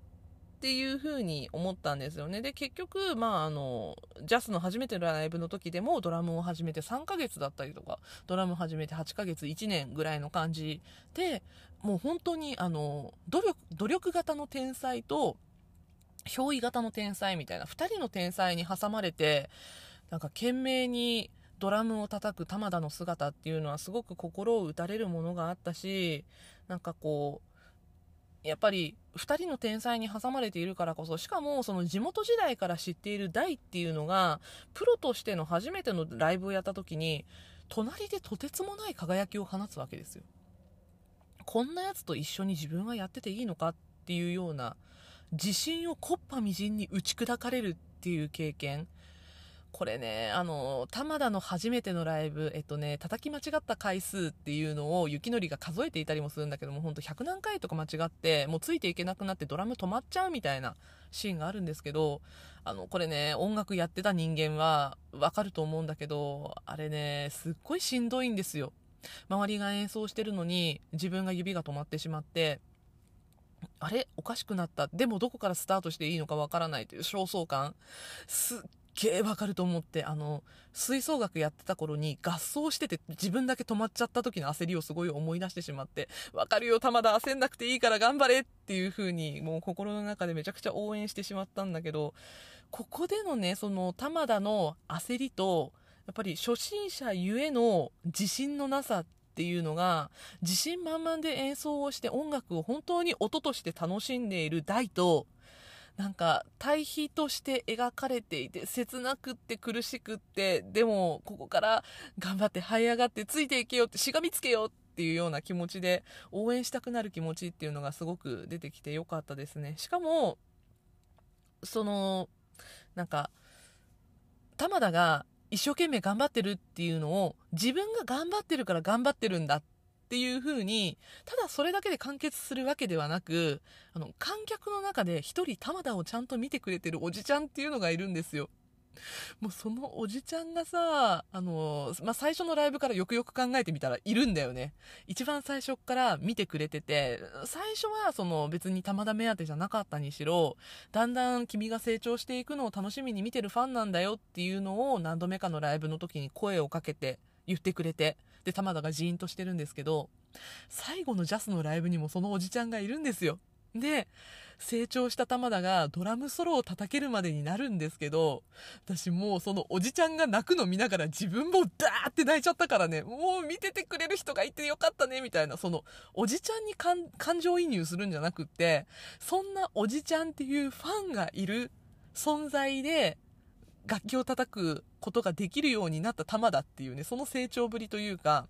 Speaker 1: ていうふうに思ったんですよね。で、結局、まあ、あの、ジャスの初めてのライブの時でもドラムを始めて3ヶ月だったりとか、ドラム始めて8ヶ月、1年ぐらいの感じで、もう本当に、あの、努力、努力型の天才と、憑依型の天才みたいな、2人の天才に挟まれて、なんか懸命にドラムを叩く玉田の姿っていうのはすごく心を打たれるものがあったし、なんかこう、やっぱり2人の天才に挟まれているからこそ、しかもその地元時代から知っている大っていうのが、プロとしての初めてのライブをやった時に、隣でとてつもない輝きを放つわけですよ。こんなやつと一緒に自分はやってていいのかっていうような、自信をこっぱみじんに打ち砕かれるっていう経験。これね、あの、玉田の初めてのライブ、えっとね、叩き間違った回数っていうのを雪のりが数えていたりもするんだけども、ほんと100何回とか間違って、もうついていけなくなってドラム止まっちゃうみたいなシーンがあるんですけど、あの、これね、音楽やってた人間はわかると思うんだけど、あれね、すっごいしんどいんですよ。周りが演奏してるのに、自分が指が止まってしまって、あれ？おかしくなった？でもどこからスタートしていいのかわからないという焦燥感。すっげえわかると思って、あの、吹奏楽やってた頃に合奏してて自分だけ止まっちゃった時の焦りをすごい思い出してしまって、わかるよ、玉田焦んなくていいから頑張れっていう風に、もう心の中でめちゃくちゃ応援してしまったんだけど、ここでのね、その玉田の焦りと、やっぱり初心者ゆえの自信のなさっっていうのが、自信満々で演奏をして音楽を本当に音として楽しんでいる大と、なんか対比として描かれていて、切なくって苦しくって、でもここから頑張って這い上がってついていけよってしがみつけよっていうような気持ちで応援したくなる気持ちっていうのがすごく出てきてよかったですね。しかも、その、なんか、玉田が一生懸命頑張ってるっていうのを自分が頑張ってるから頑張ってるんだっていう風に、ただそれだけで完結するわけではなく、あの、観客の中で一人玉田をちゃんと見てくれてるおじちゃんっていうのがいるんですよ。もうそのおじちゃんがさ、あの、まあ、最初のライブからよくよく考えてみたらいるんだよね。一番最初から見てくれてて、最初はその別に玉田目当てじゃなかったにしろ、だんだん君が成長していくのを楽しみに見てるファンなんだよっていうのを何度目かのライブの時に声をかけて言ってくれて、で、玉田がジーンとしてるんですけど、最後のジャスのライブにもそのおじちゃんがいるんですよ。で、成長した玉田がドラムソロを叩けるまでになるんですけど、私もうそのおじちゃんが泣くの見ながら自分もダーって泣いちゃったからね、もう見ててくれる人がいてよかったね、みたいな、そのおじちゃんに感情移入するんじゃなくって、そんなおじちゃんっていうファンがいる存在で、楽器を叩くことができるようになった玉田っていうね、その成長ぶりというか、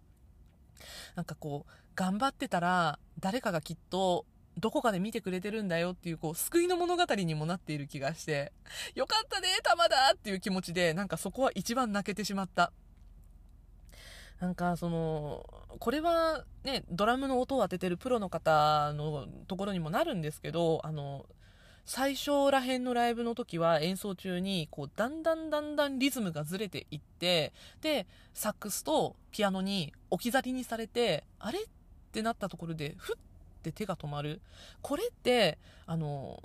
Speaker 1: なんかこう、頑張ってたら、誰かがきっとどこかで見てくれてるんだよっていう、こう、救いの物語にもなっている気がして、よかったね、玉だっていう気持ちで、なんかそこは一番泣けてしまった。なんか、その、これはね、ドラムの音を当ててるプロの方のところにもなるんですけど、あの、最初らへんのライブの時は演奏中にこうだんだんだんだんリズムがずれていってでサックスとピアノに置き去りにされてあれ？ってなったところでふって手が止まる。これってあの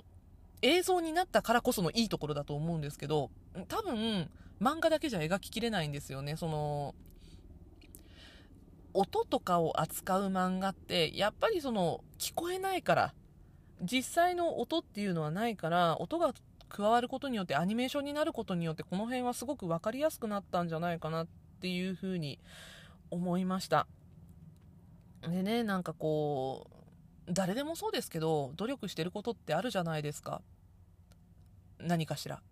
Speaker 1: 映像になったからこそのいいところだと思うんですけど多分漫画だけじゃ描ききれないんですよね。その音とかを扱う漫画ってやっぱりその聞こえないから。実際の音っていうのはないから音が加わることによってアニメーションになることによってこの辺はすごく分かりやすくなったんじゃないかなっていうふうに思いました。でねなんかこう誰でもそうですけど努力してることってあるじゃないですか。何かしら。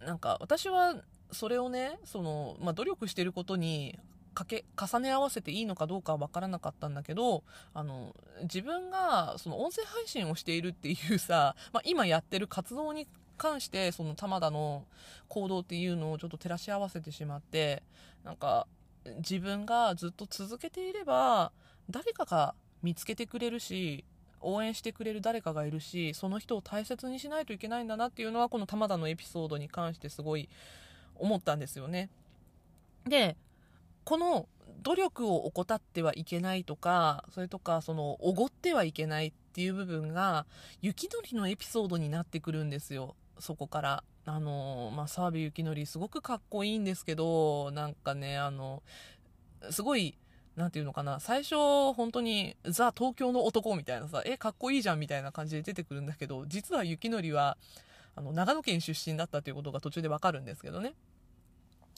Speaker 1: なんか私はそれをねその、まあ、努力してることにかけ重ね合わせていいのかどうかは分からなかったんだけどあの自分がその音声配信をしているっていうさ、まあ、今やってる活動に関してその玉田の行動っていうのをちょっと照らし合わせてしまってなんか自分がずっと続けていれば誰かが見つけてくれるし応援してくれる誰かがいるしその人を大切にしないといけないんだなっていうのはこの玉田のエピソードに関してすごい思ったんですよね。でこの努力を怠ってはいけないとかそれとかそのおごってはいけないっていう部分が雪のりのエピソードになってくるんですよそこからあのまあ澤部幸則すごくかっこいいんですけどなんかねあのすごいなんていうのかな最初本当にザ東京の男みたいなさえかっこいいじゃんみたいな感じで出てくるんだけど実は雪のりはあの長野県出身だったということが途中でわかるんですけどね。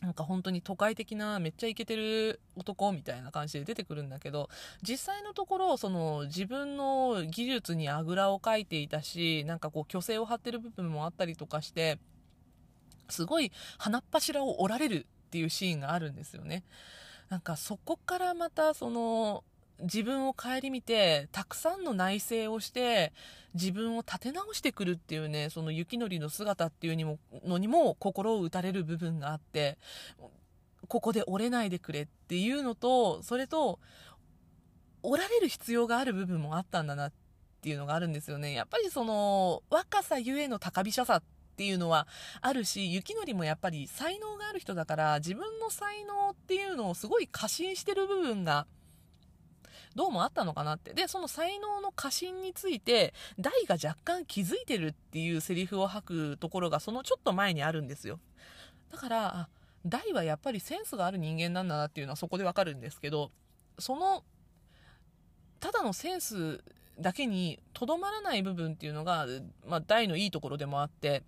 Speaker 1: なんか本当に都会的なめっちゃイケてる男みたいな感じで出てくるんだけど実際のところその自分の技術にあぐらをかいていたしなんかこう虚勢を張ってる部分もあったりとかしてすごい鼻っ柱を折られるっていうシーンがあるんですよね。なんかそこからまたその自分を顧みてたくさんの内省をして自分を立て直してくるっていうねその雪のりの姿っていうにものにも心を打たれる部分があってここで折れないでくれっていうのとそれと折られる必要がある部分もあったんだなっていうのがあるんですよね。やっぱりその若さゆえの高飛車さっていうのはあるし雪のりもやっぱり才能がある人だから自分の才能っていうのをすごい過信してる部分がどうもあったのかなって。で、その才能の過信について、大が若干気づいてるっていうセリフを吐くところが、そのちょっと前にあるんですよ。だから、大はやっぱりセンスがある人間なんだなっていうのはそこでわかるんですけど、その、ただのセンスだけにとどまらない部分っていうのが、まあ、大のいいところでもあって、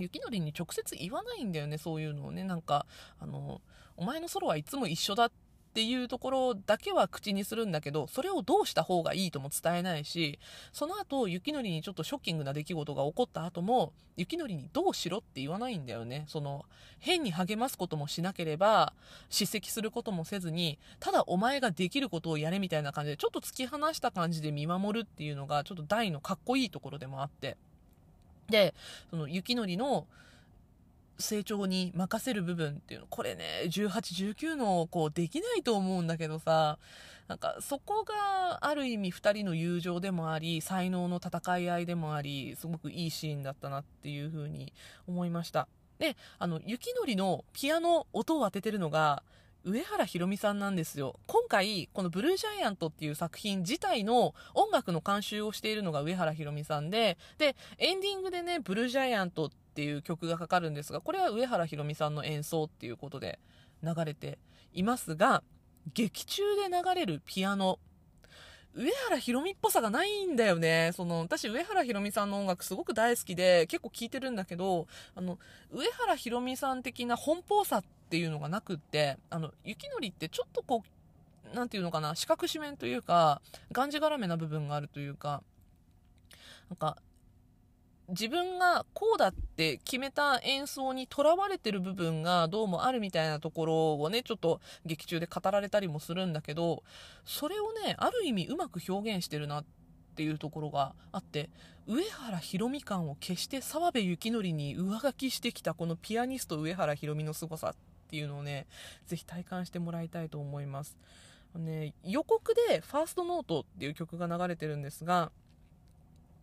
Speaker 1: 雪のりに直接言わないんだよね、そういうのをね。なんか、あの、お前のソロはいつも一緒だっていうところだけは口にするんだけど、それをどうした方がいいとも伝えないし、その後、雪のりにちょっとショッキングな出来事が起こった後も、雪のりにどうしろって言わないんだよね。その、変に励ますこともしなければ、叱責することもせずに、ただお前ができることをやれみたいな感じで、ちょっと突き放した感じで見守るっていうのが、ちょっと大のかっこいいところでもあって。で、その雪のりの、成長に任せる部分っていうのこれね1819のこうできないと思うんだけどさなんかそこがある意味2人の友情でもあり才能の戦い合いでもありすごくいいシーンだったなっていうふうに思いました。であの雪のりのピアノ音を当ててるのが上原ひろみさんなんですよ。今回この「ブルージャイアント」っていう作品自体の音楽の監修をしているのが上原ひろみさんででエンディングでね「ブルージャイアント」っていう曲がかかるんですがこれは上原ひろみさんの演奏っていうことで流れていますが劇中で流れるピアノ上原ひろみっぽさがないんだよね。その、私、上原ひろみさんの音楽すごく大好きで、結構聴いてるんだけど、あの、上原ひろみさん的な奔放さっていうのがなくって、あの、雪のりってちょっとこう、なんていうのかな、四角四面というか、がんじがらめな部分があるというか、なんか、自分がこうだって決めた演奏にとらわれてる部分がどうもあるみたいなところをねちょっと劇中で語られたりもするんだけどそれをねある意味うまく表現してるなっていうところがあって上原ひろみ感を決して澤部幸則に上書きしてきたこのピアニスト上原ひろみの凄さっていうのをねぜひ体感してもらいたいと思います。ね、予告で「ファーストノートっていう曲が流れてるんですが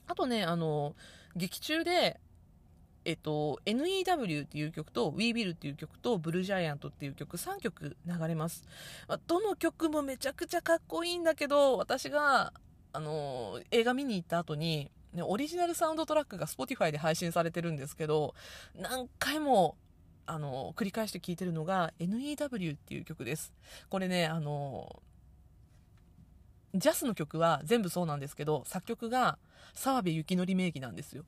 Speaker 1: あとね、あの、劇中で、えっと、NEW っていう曲と We Will っていう曲とブルージャイアントっていう曲3曲流れます。まどの曲もめちゃくちゃかっこいいんだけど、私が、あの、映画見に行った後に、ね、オリジナルサウンドトラックが Spotify で配信されてるんですけど、何回も、あの、繰り返して聴いてるのが NEW っていう曲です。これね、あの、ジャスの曲は全部そうなんですけど、作曲が澤部幸則名義なんですよ。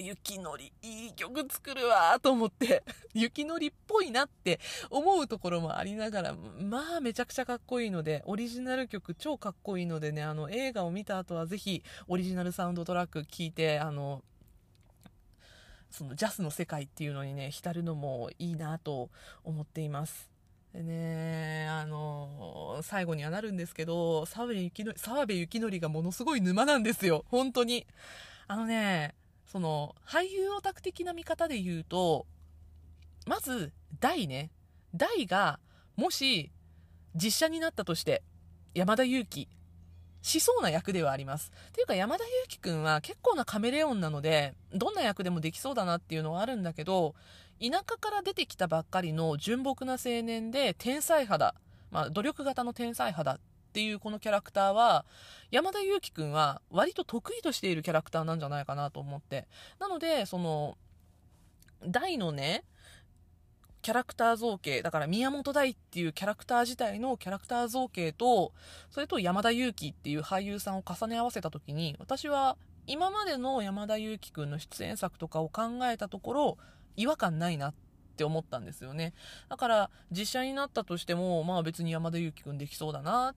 Speaker 1: 雪のり、いい曲作るわと思って、雪のりっぽいなって思うところもありながら、まあめちゃくちゃかっこいいので、オリジナル曲超かっこいいのでね、あの映画を見た後はぜひオリジナルサウンドトラック聴いて、あの、そのジャスの世界っていうのにね、浸るのもいいなと思っています。でね、あの最後にはなるんですけど、澤部幸則がものすごい沼なんですよ。本当に。あのね、その、俳優オタク的な見方で言うと、まず、大ね。大が、もし、実写になったとして、山田裕貴、しそうな役ではあります。っていうか山田裕貴くんは結構なカメレオンなので、どんな役でもできそうだなっていうのはあるんだけど、田舎から出てきたばっかりの純朴な青年で天才派だ。まあ、努力型の天才派だっていうこのキャラクターは、山田裕貴くんは割と得意としているキャラクターなんじゃないかなと思って。なので、その、大のね、キャラクター造形、だから宮本大っていうキャラクター自体のキャラクター造形と、それと山田裕貴っていう俳優さんを重ね合わせた時に、私は今までの山田裕貴くんの出演作とかを考えたところ、違和感ないなって思ったんですよね。だから実写になったとしても、まあ別に山田裕貴くんできそうだなっ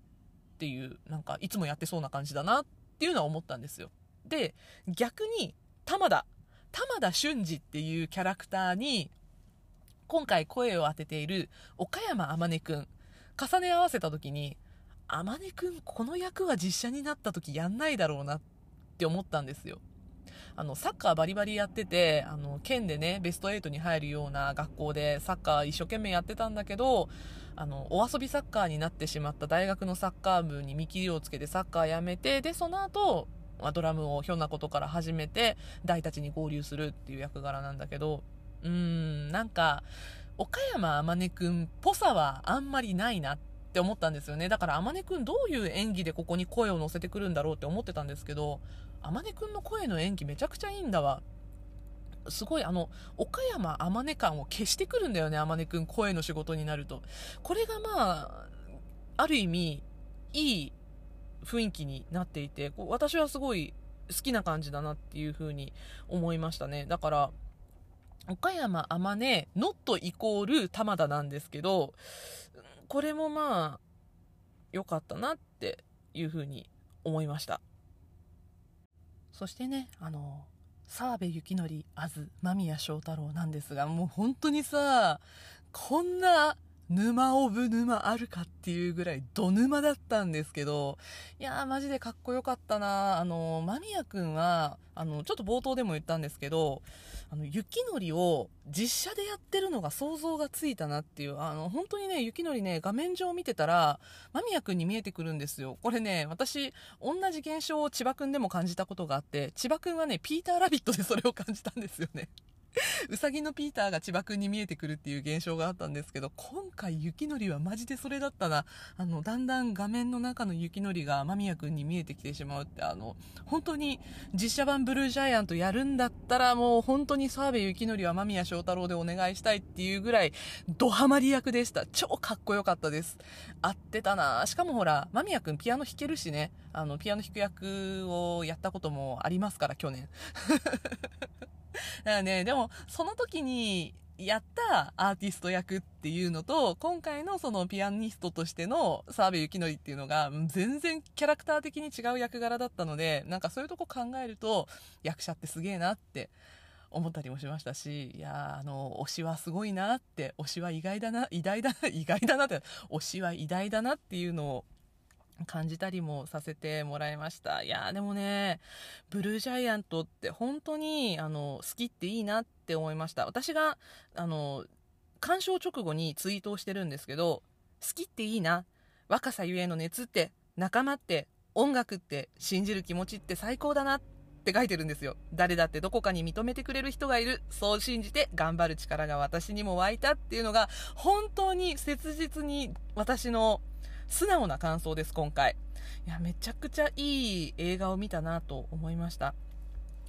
Speaker 1: ていう、なんかいつもやってそうな感じだなっていうのは思ったんですよ。で、逆に、玉田、玉田俊二っていうキャラクターに、今回声を当てている岡山天音くん、重ね合わせた時に、天音くんこの役は実写になった時やんないだろうなって思ったんですよ。あの、サッカーバリバリやってて、あの、県でね、ベスト8に入るような学校でサッカー一生懸命やってたんだけど、あの、お遊びサッカーになってしまった大学のサッカー部に見切りをつけてサッカーやめて、で、その後、まドラムをひょんなことから始めて、大たちに合流するっていう役柄なんだけど、うーん、なんか、岡山天音くんっぽさはあんまりないなって思ったんですよね。だから天音くんどういう演技でここに声を乗せてくるんだろうって思ってたんですけど、天音くんの声の演技めちゃくちゃいいんだわ。すごいあの、岡山天音感を消してくるんだよね、天音くん声の仕事になると。これがまあ、ある意味、いい雰囲気になっていて、私はすごい好きな感じだなっていう風に思いましたね。だから、岡山天音、ノットイコール玉田なんですけど、これもまあ、良かったなっていう風に思いました。そしてね、あの、澤部幸則、あず、間宮祥太朗なんですが、もう本当にさ、こんな沼オブ沼あるかっていうぐらいド沼だったんですけど、いやーマジでかっこよかったなあの、間宮くんは、あの、ちょっと冒頭でも言ったんですけど、あの、雪のりを実写でやってるのが想像がついたなっていう、あの、本当にね、雪のりね、画面上見てたら、間宮くんに見えてくるんですよ。これね、私、同じ現象を千葉くんでも感じたことがあって、千葉くんはね、ピーターラビットでそれを感じたんですよね。うさぎのピーターが千葉くんに見えてくるっていう現象があったんですけど、今回雪のりはマジでそれだったな。あの、だんだん画面の中の雪のりが間宮くんに見えてきてしまうって、あの、本当に実写版ブルージャイアントやるんだったらもう本当に澤部雪のりは間宮祥太郎でお願いしたいっていうぐらいドハマり役でした。超かっこよかったです。合ってたなしかもほら、間宮くんピアノ弾けるしね、あの、ピアノ弾く役をやったこともありますから、去年。<laughs> だからね、でも、その時に、やったアーティスト役っていうのと、今回のそのピアニストとしての澤部幸則っていうのが、全然キャラクター的に違う役柄だったので、なんかそういうとこ考えると、役者ってすげえなって思ったりもしましたし、いやあの、推しはすごいなって、推しは意外だな、偉大だな、意外だなって、推しは偉大だなっていうのを感じたりもさせてもらいました。いやでもね、ブルージャイアントって本当に、あの、好きっていいなって思いました。私が、あの、鑑賞直後にツイートをしてるんですけど、好きっていいな。若さゆえの熱って、仲間って、音楽って、信じる気持ちって最高だなっって書いてるんですよ。誰だってどこかに認めてくれる人がいる。そう信じて頑張る力が私にも湧いたっていうのが、本当に切実に私の素直な感想です、今回。いや、めちゃくちゃいい映画を見たなと思いました。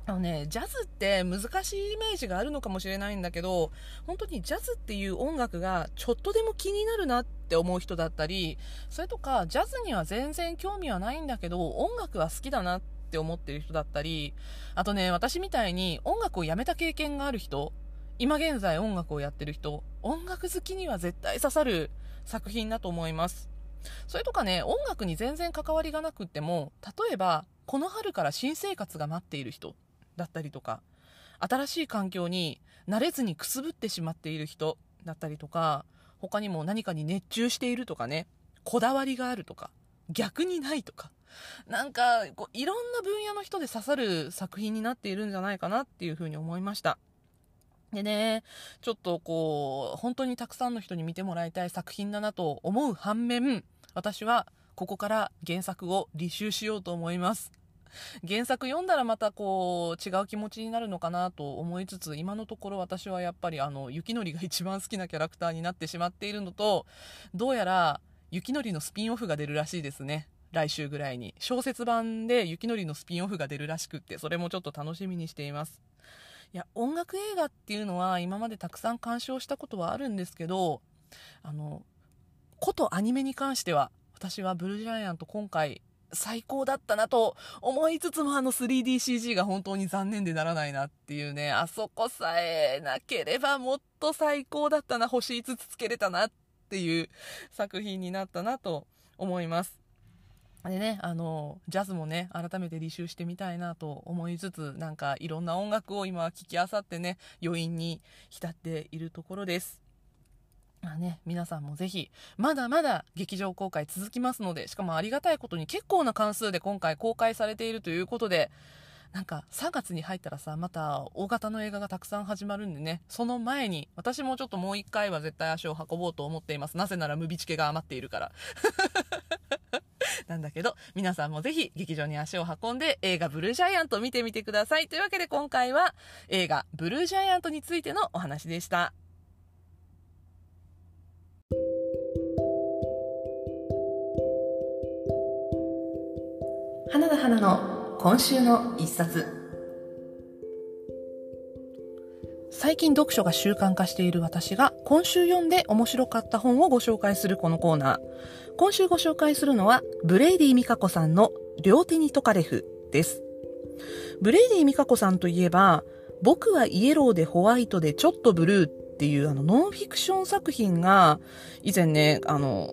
Speaker 1: あのね、ジャズって難しいイメージがあるのかもしれないんだけど、本当にジャズっていう音楽がちょっとでも気になるなって思う人だったり、それとか、ジャズには全然興味はないんだけど、音楽は好きだなって思ってる人だったり、あとね、私みたいに音楽をやめた経験がある人、今現在音楽をやってる人、音楽好きには絶対刺さる作品だと思います。それとかね、音楽に全然関わりがなくっても、例えば、この春から新生活が待っている人だったりとか新しい環境に慣れずにくすぶってしまっている人だったりとか他にも何かに熱中しているとかねこだわりがあるとか逆にないとかなんかこういろんな分野の人で刺さる作品になっているんじゃないかなっていうふうに思いました。でねちょっとこう本当にたくさんの人に見てもらいたい作品だなと思う反面私はここから原作を履修しようと思います。原作読んだらまたこう違う気持ちになるのかなと思いつつ今のところ私はやっぱりあの雪のりが一番好きなキャラクターになってしまっているのとどうやら雪のりのスピンオフが出るらしいですね。来週ぐらいに。小説版で雪のりのスピンオフが出るらしくってそれもちょっと楽しみにしています。いや音楽映画っていうのは今までたくさん鑑賞したことはあるんですけどあのことアニメに関しては私はブルージャイアント今回最高だったなと思いつつもあの 3DCG が本当に残念でならないなっていうね、あそこさえなければもっと最高だったな、星5つつけれたなっていう作品になったなと思います。でね、あの、ジャズもね、改めて履修してみたいなと思いつつ、なんかいろんな音楽を今聴きあさってね、余韻に浸っているところです。まあね、皆さんもぜひ、まだまだ劇場公開続きますので、しかもありがたいことに結構な関数で今回公開されているということで、なんか3月に入ったらさ、また大型の映画がたくさん始まるんでね、その前に、私もちょっともう一回は絶対足を運ぼうと思っています。なぜならムビチケが余っているから。<laughs> なんだけど、皆さんもぜひ劇場に足を運んで映画ブルージャイアントを見てみてください。というわけで今回は映画ブルージャイアントについてのお話でした。花田花の今週の一冊。最近読書が習慣化している私が今週読んで面白かった本をご紹介するこのコーナー。今週ご紹介するのはブレイディ・ミカコさんの両手にトカレフです。ブレイディ・ミカコさんといえば僕はイエローでホワイトでちょっとブルーっていうあのノンフィクション作品が以前ねあの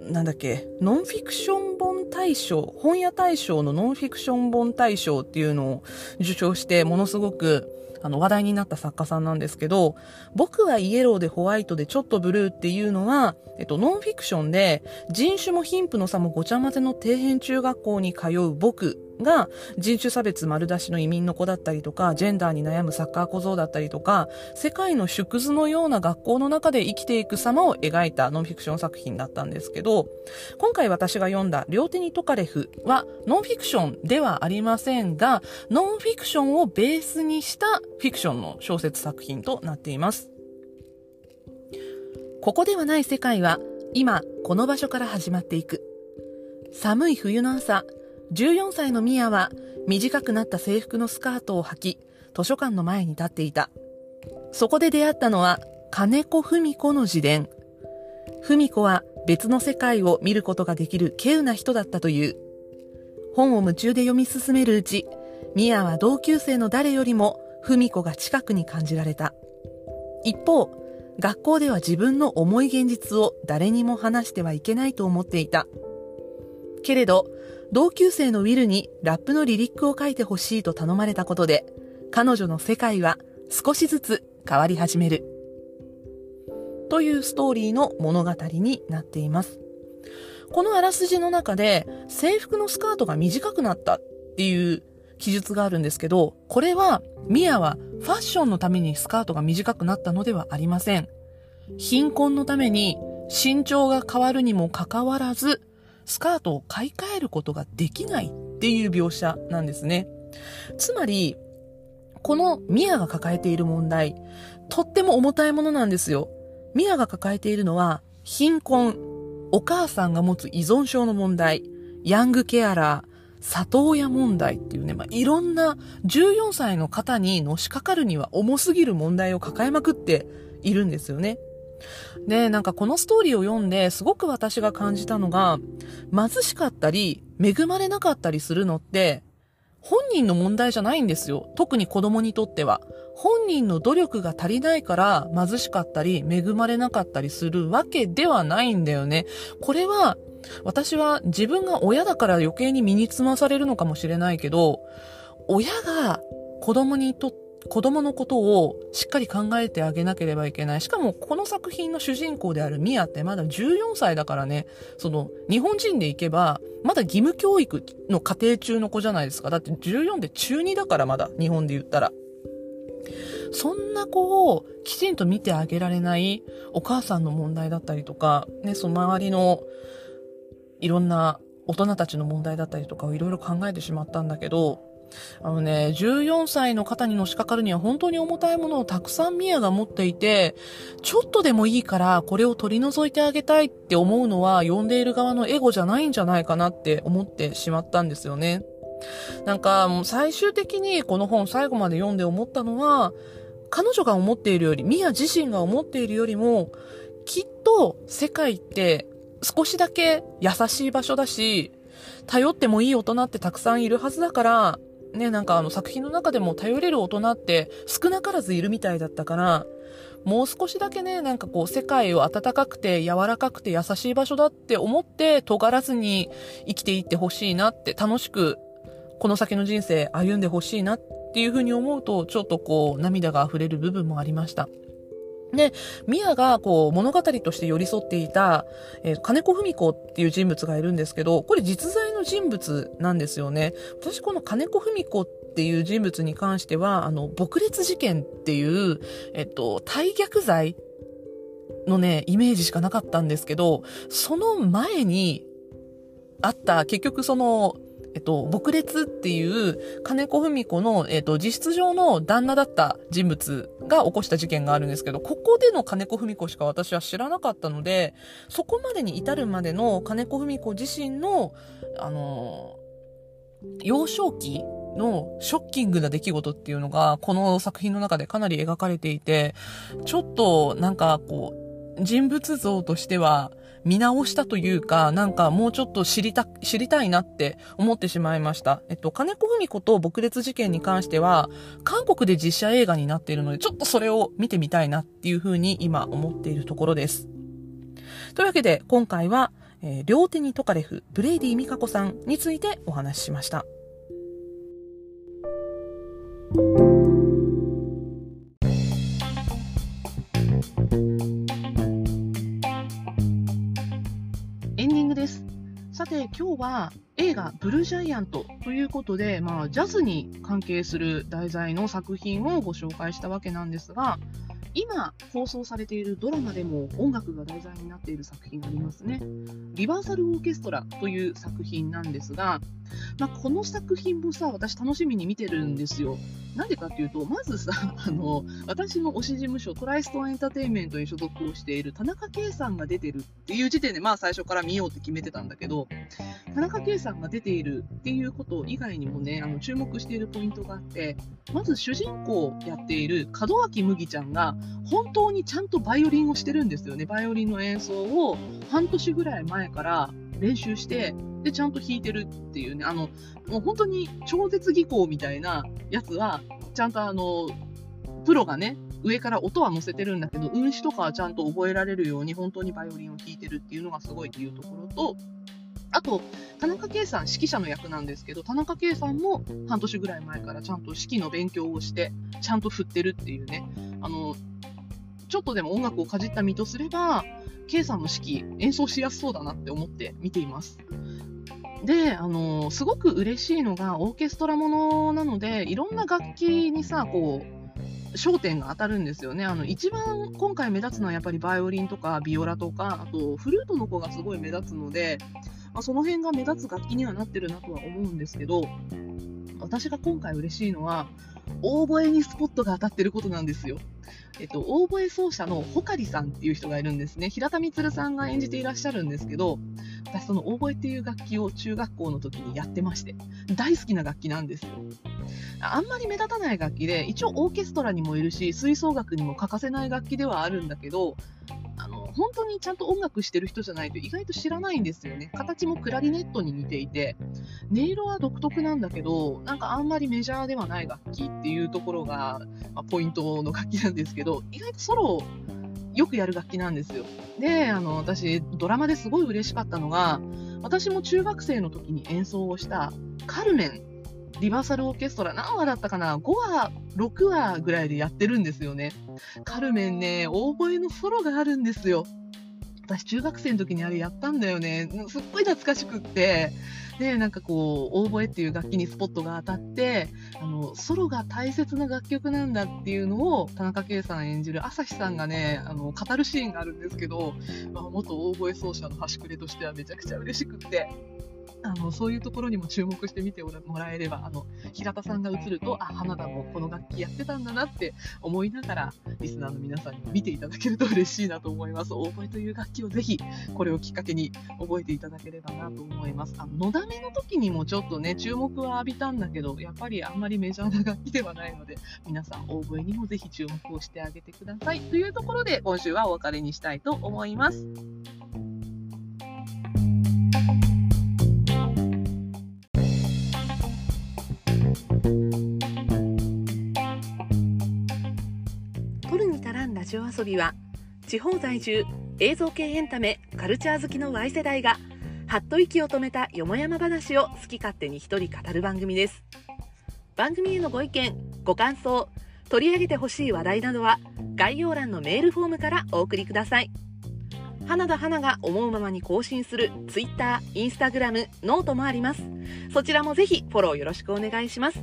Speaker 1: なんだっけ、ノンフィクション本大賞、本屋大賞のノンフィクション本大賞っていうのを受賞して、ものすごくあの話題になった作家さんなんですけど、僕はイエローでホワイトでちょっとブルーっていうのは、えっと、ノンフィクションで人種も貧富の差もごちゃ混ぜの底辺中学校に通う僕が人種差別丸出しの移民の子だったりとか、ジェンダーに悩むサッカー小僧だったりとか、世界の縮図のような学校の中で生きていく様を描いたノンフィクション作品だったんですけど、今回私が読んだ両手にトカレフはノンフィクションではありませんが、ノンフィクションをベースにしたフィクションの小説作品となっています。ここではない世界は今この場所から始まっていく。寒い冬の朝、14歳のミヤは短くなった制服のスカートを履き、図書館の前に立っていた。そこで出会ったのは金子文子の自伝。文子は別の世界を見ることができる稀有な人だったという。本を夢中で読み進めるうち、ミヤは同級生の誰よりも文子が近くに感じられた。一方、学校では自分の重い現実を誰にも話してはいけないと思っていた。けれど、同級生のウィルにラップのリリックを書いてほしいと頼まれたことで、彼女の世界は少しずつ変わり始める。というストーリーの物語になっています。このあらすじの中で制服のスカートが短くなったっていう記述があるんですけど、これはミアはファッションのためにスカートが短くなったのではありません。貧困のために身長が変わるにもかかわらず、スカートを買い替えることができないっていう描写なんですね。つまり、このミアが抱えている問題、とっても重たいものなんですよ。ミアが抱えているのは、貧困、お母さんが持つ依存症の問題、ヤングケアラー、里親問題っていうね、まあ、いろんな14歳の方にのしかかるには重すぎる問題を抱えまくっているんですよね。で、なんかこのストーリーを読んですごく私が感じたのが、貧しかったり、恵まれなかったりするのって、本人の問題じゃないんですよ。特に子供にとっては。本人の努力が足りないから貧しかったり恵まれなかったりするわけではないんだよね。これは私は自分が親だから余計に身につまされるのかもしれないけど、親が子供にとって子供のことをしっかり考えてあげなければいけない。しかも、この作品の主人公であるミアってまだ14歳だからね、その、日本人で行けば、まだ義務教育の家庭中の子じゃないですか。だって14で中2だからまだ、日本で言ったら。そんな子をきちんと見てあげられないお母さんの問題だったりとか、ね、その周りのいろんな大人たちの問題だったりとかをいろいろ考えてしまったんだけど、あのね、14歳の方にのしかかるには本当に重たいものをたくさんミアが持っていて、ちょっとでもいいからこれを取り除いてあげたいって思うのは読んでいる側のエゴじゃないんじゃないかなって思ってしまったんですよね。なんかもう最終的にこの本最後まで読んで思ったのは、彼女が思っているより、ミア自身が思っているよりも、きっと世界って少しだけ優しい場所だし、頼ってもいい大人ってたくさんいるはずだから、ね、なんかあの作品の中でも頼れる大人って少なからずいるみたいだったから、もう少しだけね、なんかこう世界を温かくて柔らかくて優しい場所だって思って尖らずに生きていってほしいなって楽しくこの先の人生歩んでほしいなっていうふうに思うと、ちょっとこう、涙が溢れる部分もありました。で、ミアがこう物語として寄り添っていた、えー、金子文子っていう人物がいるんですけど、これ実在の人物なんですよね。私この金子文子っていう人物に関しては、あの、撲裂事件っていう、えっと、体虐罪のね、イメージしかなかったんですけど、その前にあった、結局その、えっと、撲列っていう金子文子の、えっと、実質上の旦那だった人物が起こした事件があるんですけど、ここでの金子文子しか私は知らなかったので、そこまでに至るまでの金子文子自身の、あの、幼少期のショッキングな出来事っていうのが、この作品の中でかなり描かれていて、ちょっとなんかこう、人物像としては、見直したというか、なんかもうちょっと知りた、知りたいなって思ってしまいました。えっと、金子文子と撲列事件に関しては、韓国で実写映画になっているので、ちょっとそれを見てみたいなっていうふうに今思っているところです。というわけで、今回は、えー、両手にトカレフ、ブレイディ・ミカコさんについてお話ししました。さて今日は映画ブルージャイアントということで、まあ、ジャズに関係する題材の作品をご紹介したわけなんですが、今放送されているドラマでも音楽が題材になっている作品がありますね。リバーサルオーケストラという作品なんですが、まあ、この作品もさ、私楽しみに見てるんですよ。なんでかっていうと、まずさ、<laughs> あの、私の推し事務所、トライストエンターテインメントに所属をしている田中圭さんが出てるっていう時点で、まあ最初から見ようって決めてたんだけど、田中圭さんが出ているっていうこと以外にもね、あの注目しているポイントがあって、まず主人公をやっている門脇麦ちゃんが、本当にちゃんとバイオリンをしてるんですよね。バイオリンの演奏を半年ぐらい前から練習して、で、ちゃんと弾いてるっていうね、あの、もう本当に超絶技巧みたいなやつは、ちゃんとあの、プロがね、上から音は乗せてるんだけど、運指とかはちゃんと覚えられるように、本当にバイオリンを弾いてるっていうのがすごいっていうところと、あと、田中圭さん、指揮者の役なんですけど、田中圭さんも半年ぐらい前からちゃんと指揮の勉強をして、ちゃんと振ってるっていうね、あの、ちょっとでも音楽をかじった身とすれば、K さんの指揮演奏しやすそうだなって思って見ています。で、あのすごく嬉しいのがオーケストラものなのでいろんな楽器にさこう焦点が当たるんですよね。あの一番今回目立つのはやっぱりバイオリンとかビオラとかあとフルートの子がすごい目立つので、まあ、その辺が目立つ楽器にはなってるなとは思うんですけど私が今回嬉しいのは、オーボエにスポットが当たってることなんですよ。えっと、オーボエ奏者のホカリさんっていう人がいるんですね。平田充さんが演じていらっしゃるんですけど、私そのオーボエっていう楽器を中学校の時にやってまして、大好きな楽器なんですよ。あんまり目立たない楽器で、一応オーケストラにもいるし、吹奏楽にも欠かせない楽器ではあるんだけど、あの、本当にちゃんと音楽してる人じゃないと意外と知らないんですよね。形もクラリネットに似ていて、音色は独特なんだけど、なんかあんまりメジャーではない楽器っていうところが、まあ、ポイントの楽器なんですけど、意外とソロよくやる楽器なんですよ。で、あの、私、ドラマですごい嬉しかったのが、私も中学生の時に演奏をしたカルメンリバーサルオーケストラ何話だったかな ?5 話、6話ぐらいでやってるんですよね。カルメンね、オーボエのソロがあるんですよ。私中学生の時にあれやったんだよね。すっごい懐かしくって。で、なんかこう、オーボエっていう楽器にスポットが当たって、あの、ソロが大切な楽曲なんだっていうのを、田中圭さん演じる朝日さんがね、あの、語るシーンがあるんですけど、まあ、元オーボエ奏者の端くれとしてはめちゃくちゃ嬉しくって、あのそういうところにも注目してみてもらえればあの平田さんが映るとあ花田もこの楽器やってたんだなって思いながらリスナーの皆さんに見ていただけると嬉しいなと思います。覚えという楽器をぜひこれをきっかけに覚えていただければなと思います。あののだめの時にもちょっとね注目は浴びたんだけどやっぱりあんまりメジャーな楽器ではないので皆さんオーボエにもぜひ注目をしてあげてください。というところで今週はお別れにしたいと思います。遊びは地方在住映像系エンタメカルチャー好きの Y 世代がはっと息を止めたよもやま話を好き勝手に一人語る番組です。番組へのご意見ご感想取り上げてほしい話題などは概要欄のメールフォームからお送りください。花田花が思うままに更新する Twitter、Instagram、 noteもあります。そちらもぜひフォローよろしくお願いします。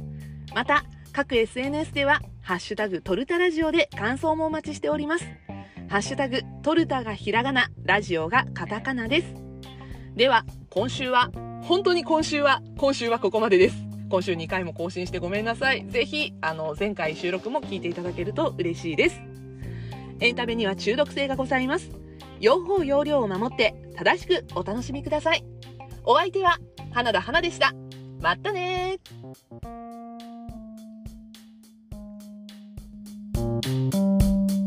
Speaker 1: また各 SNS ではハッシュタグトルタラジオで感想もお待ちしております。ハッシュタグトルタがひらがな、ラジオがカタカナです。では、今週は、本当に今週は、今週はここまでです。今週2回も更新してごめんなさい。ぜひ、あの、前回収録も聞いていただけると嬉しいです。エンタメには中毒性がございます。用法用量を守って正しくお楽しみください。お相手は花田花でした。またね thank you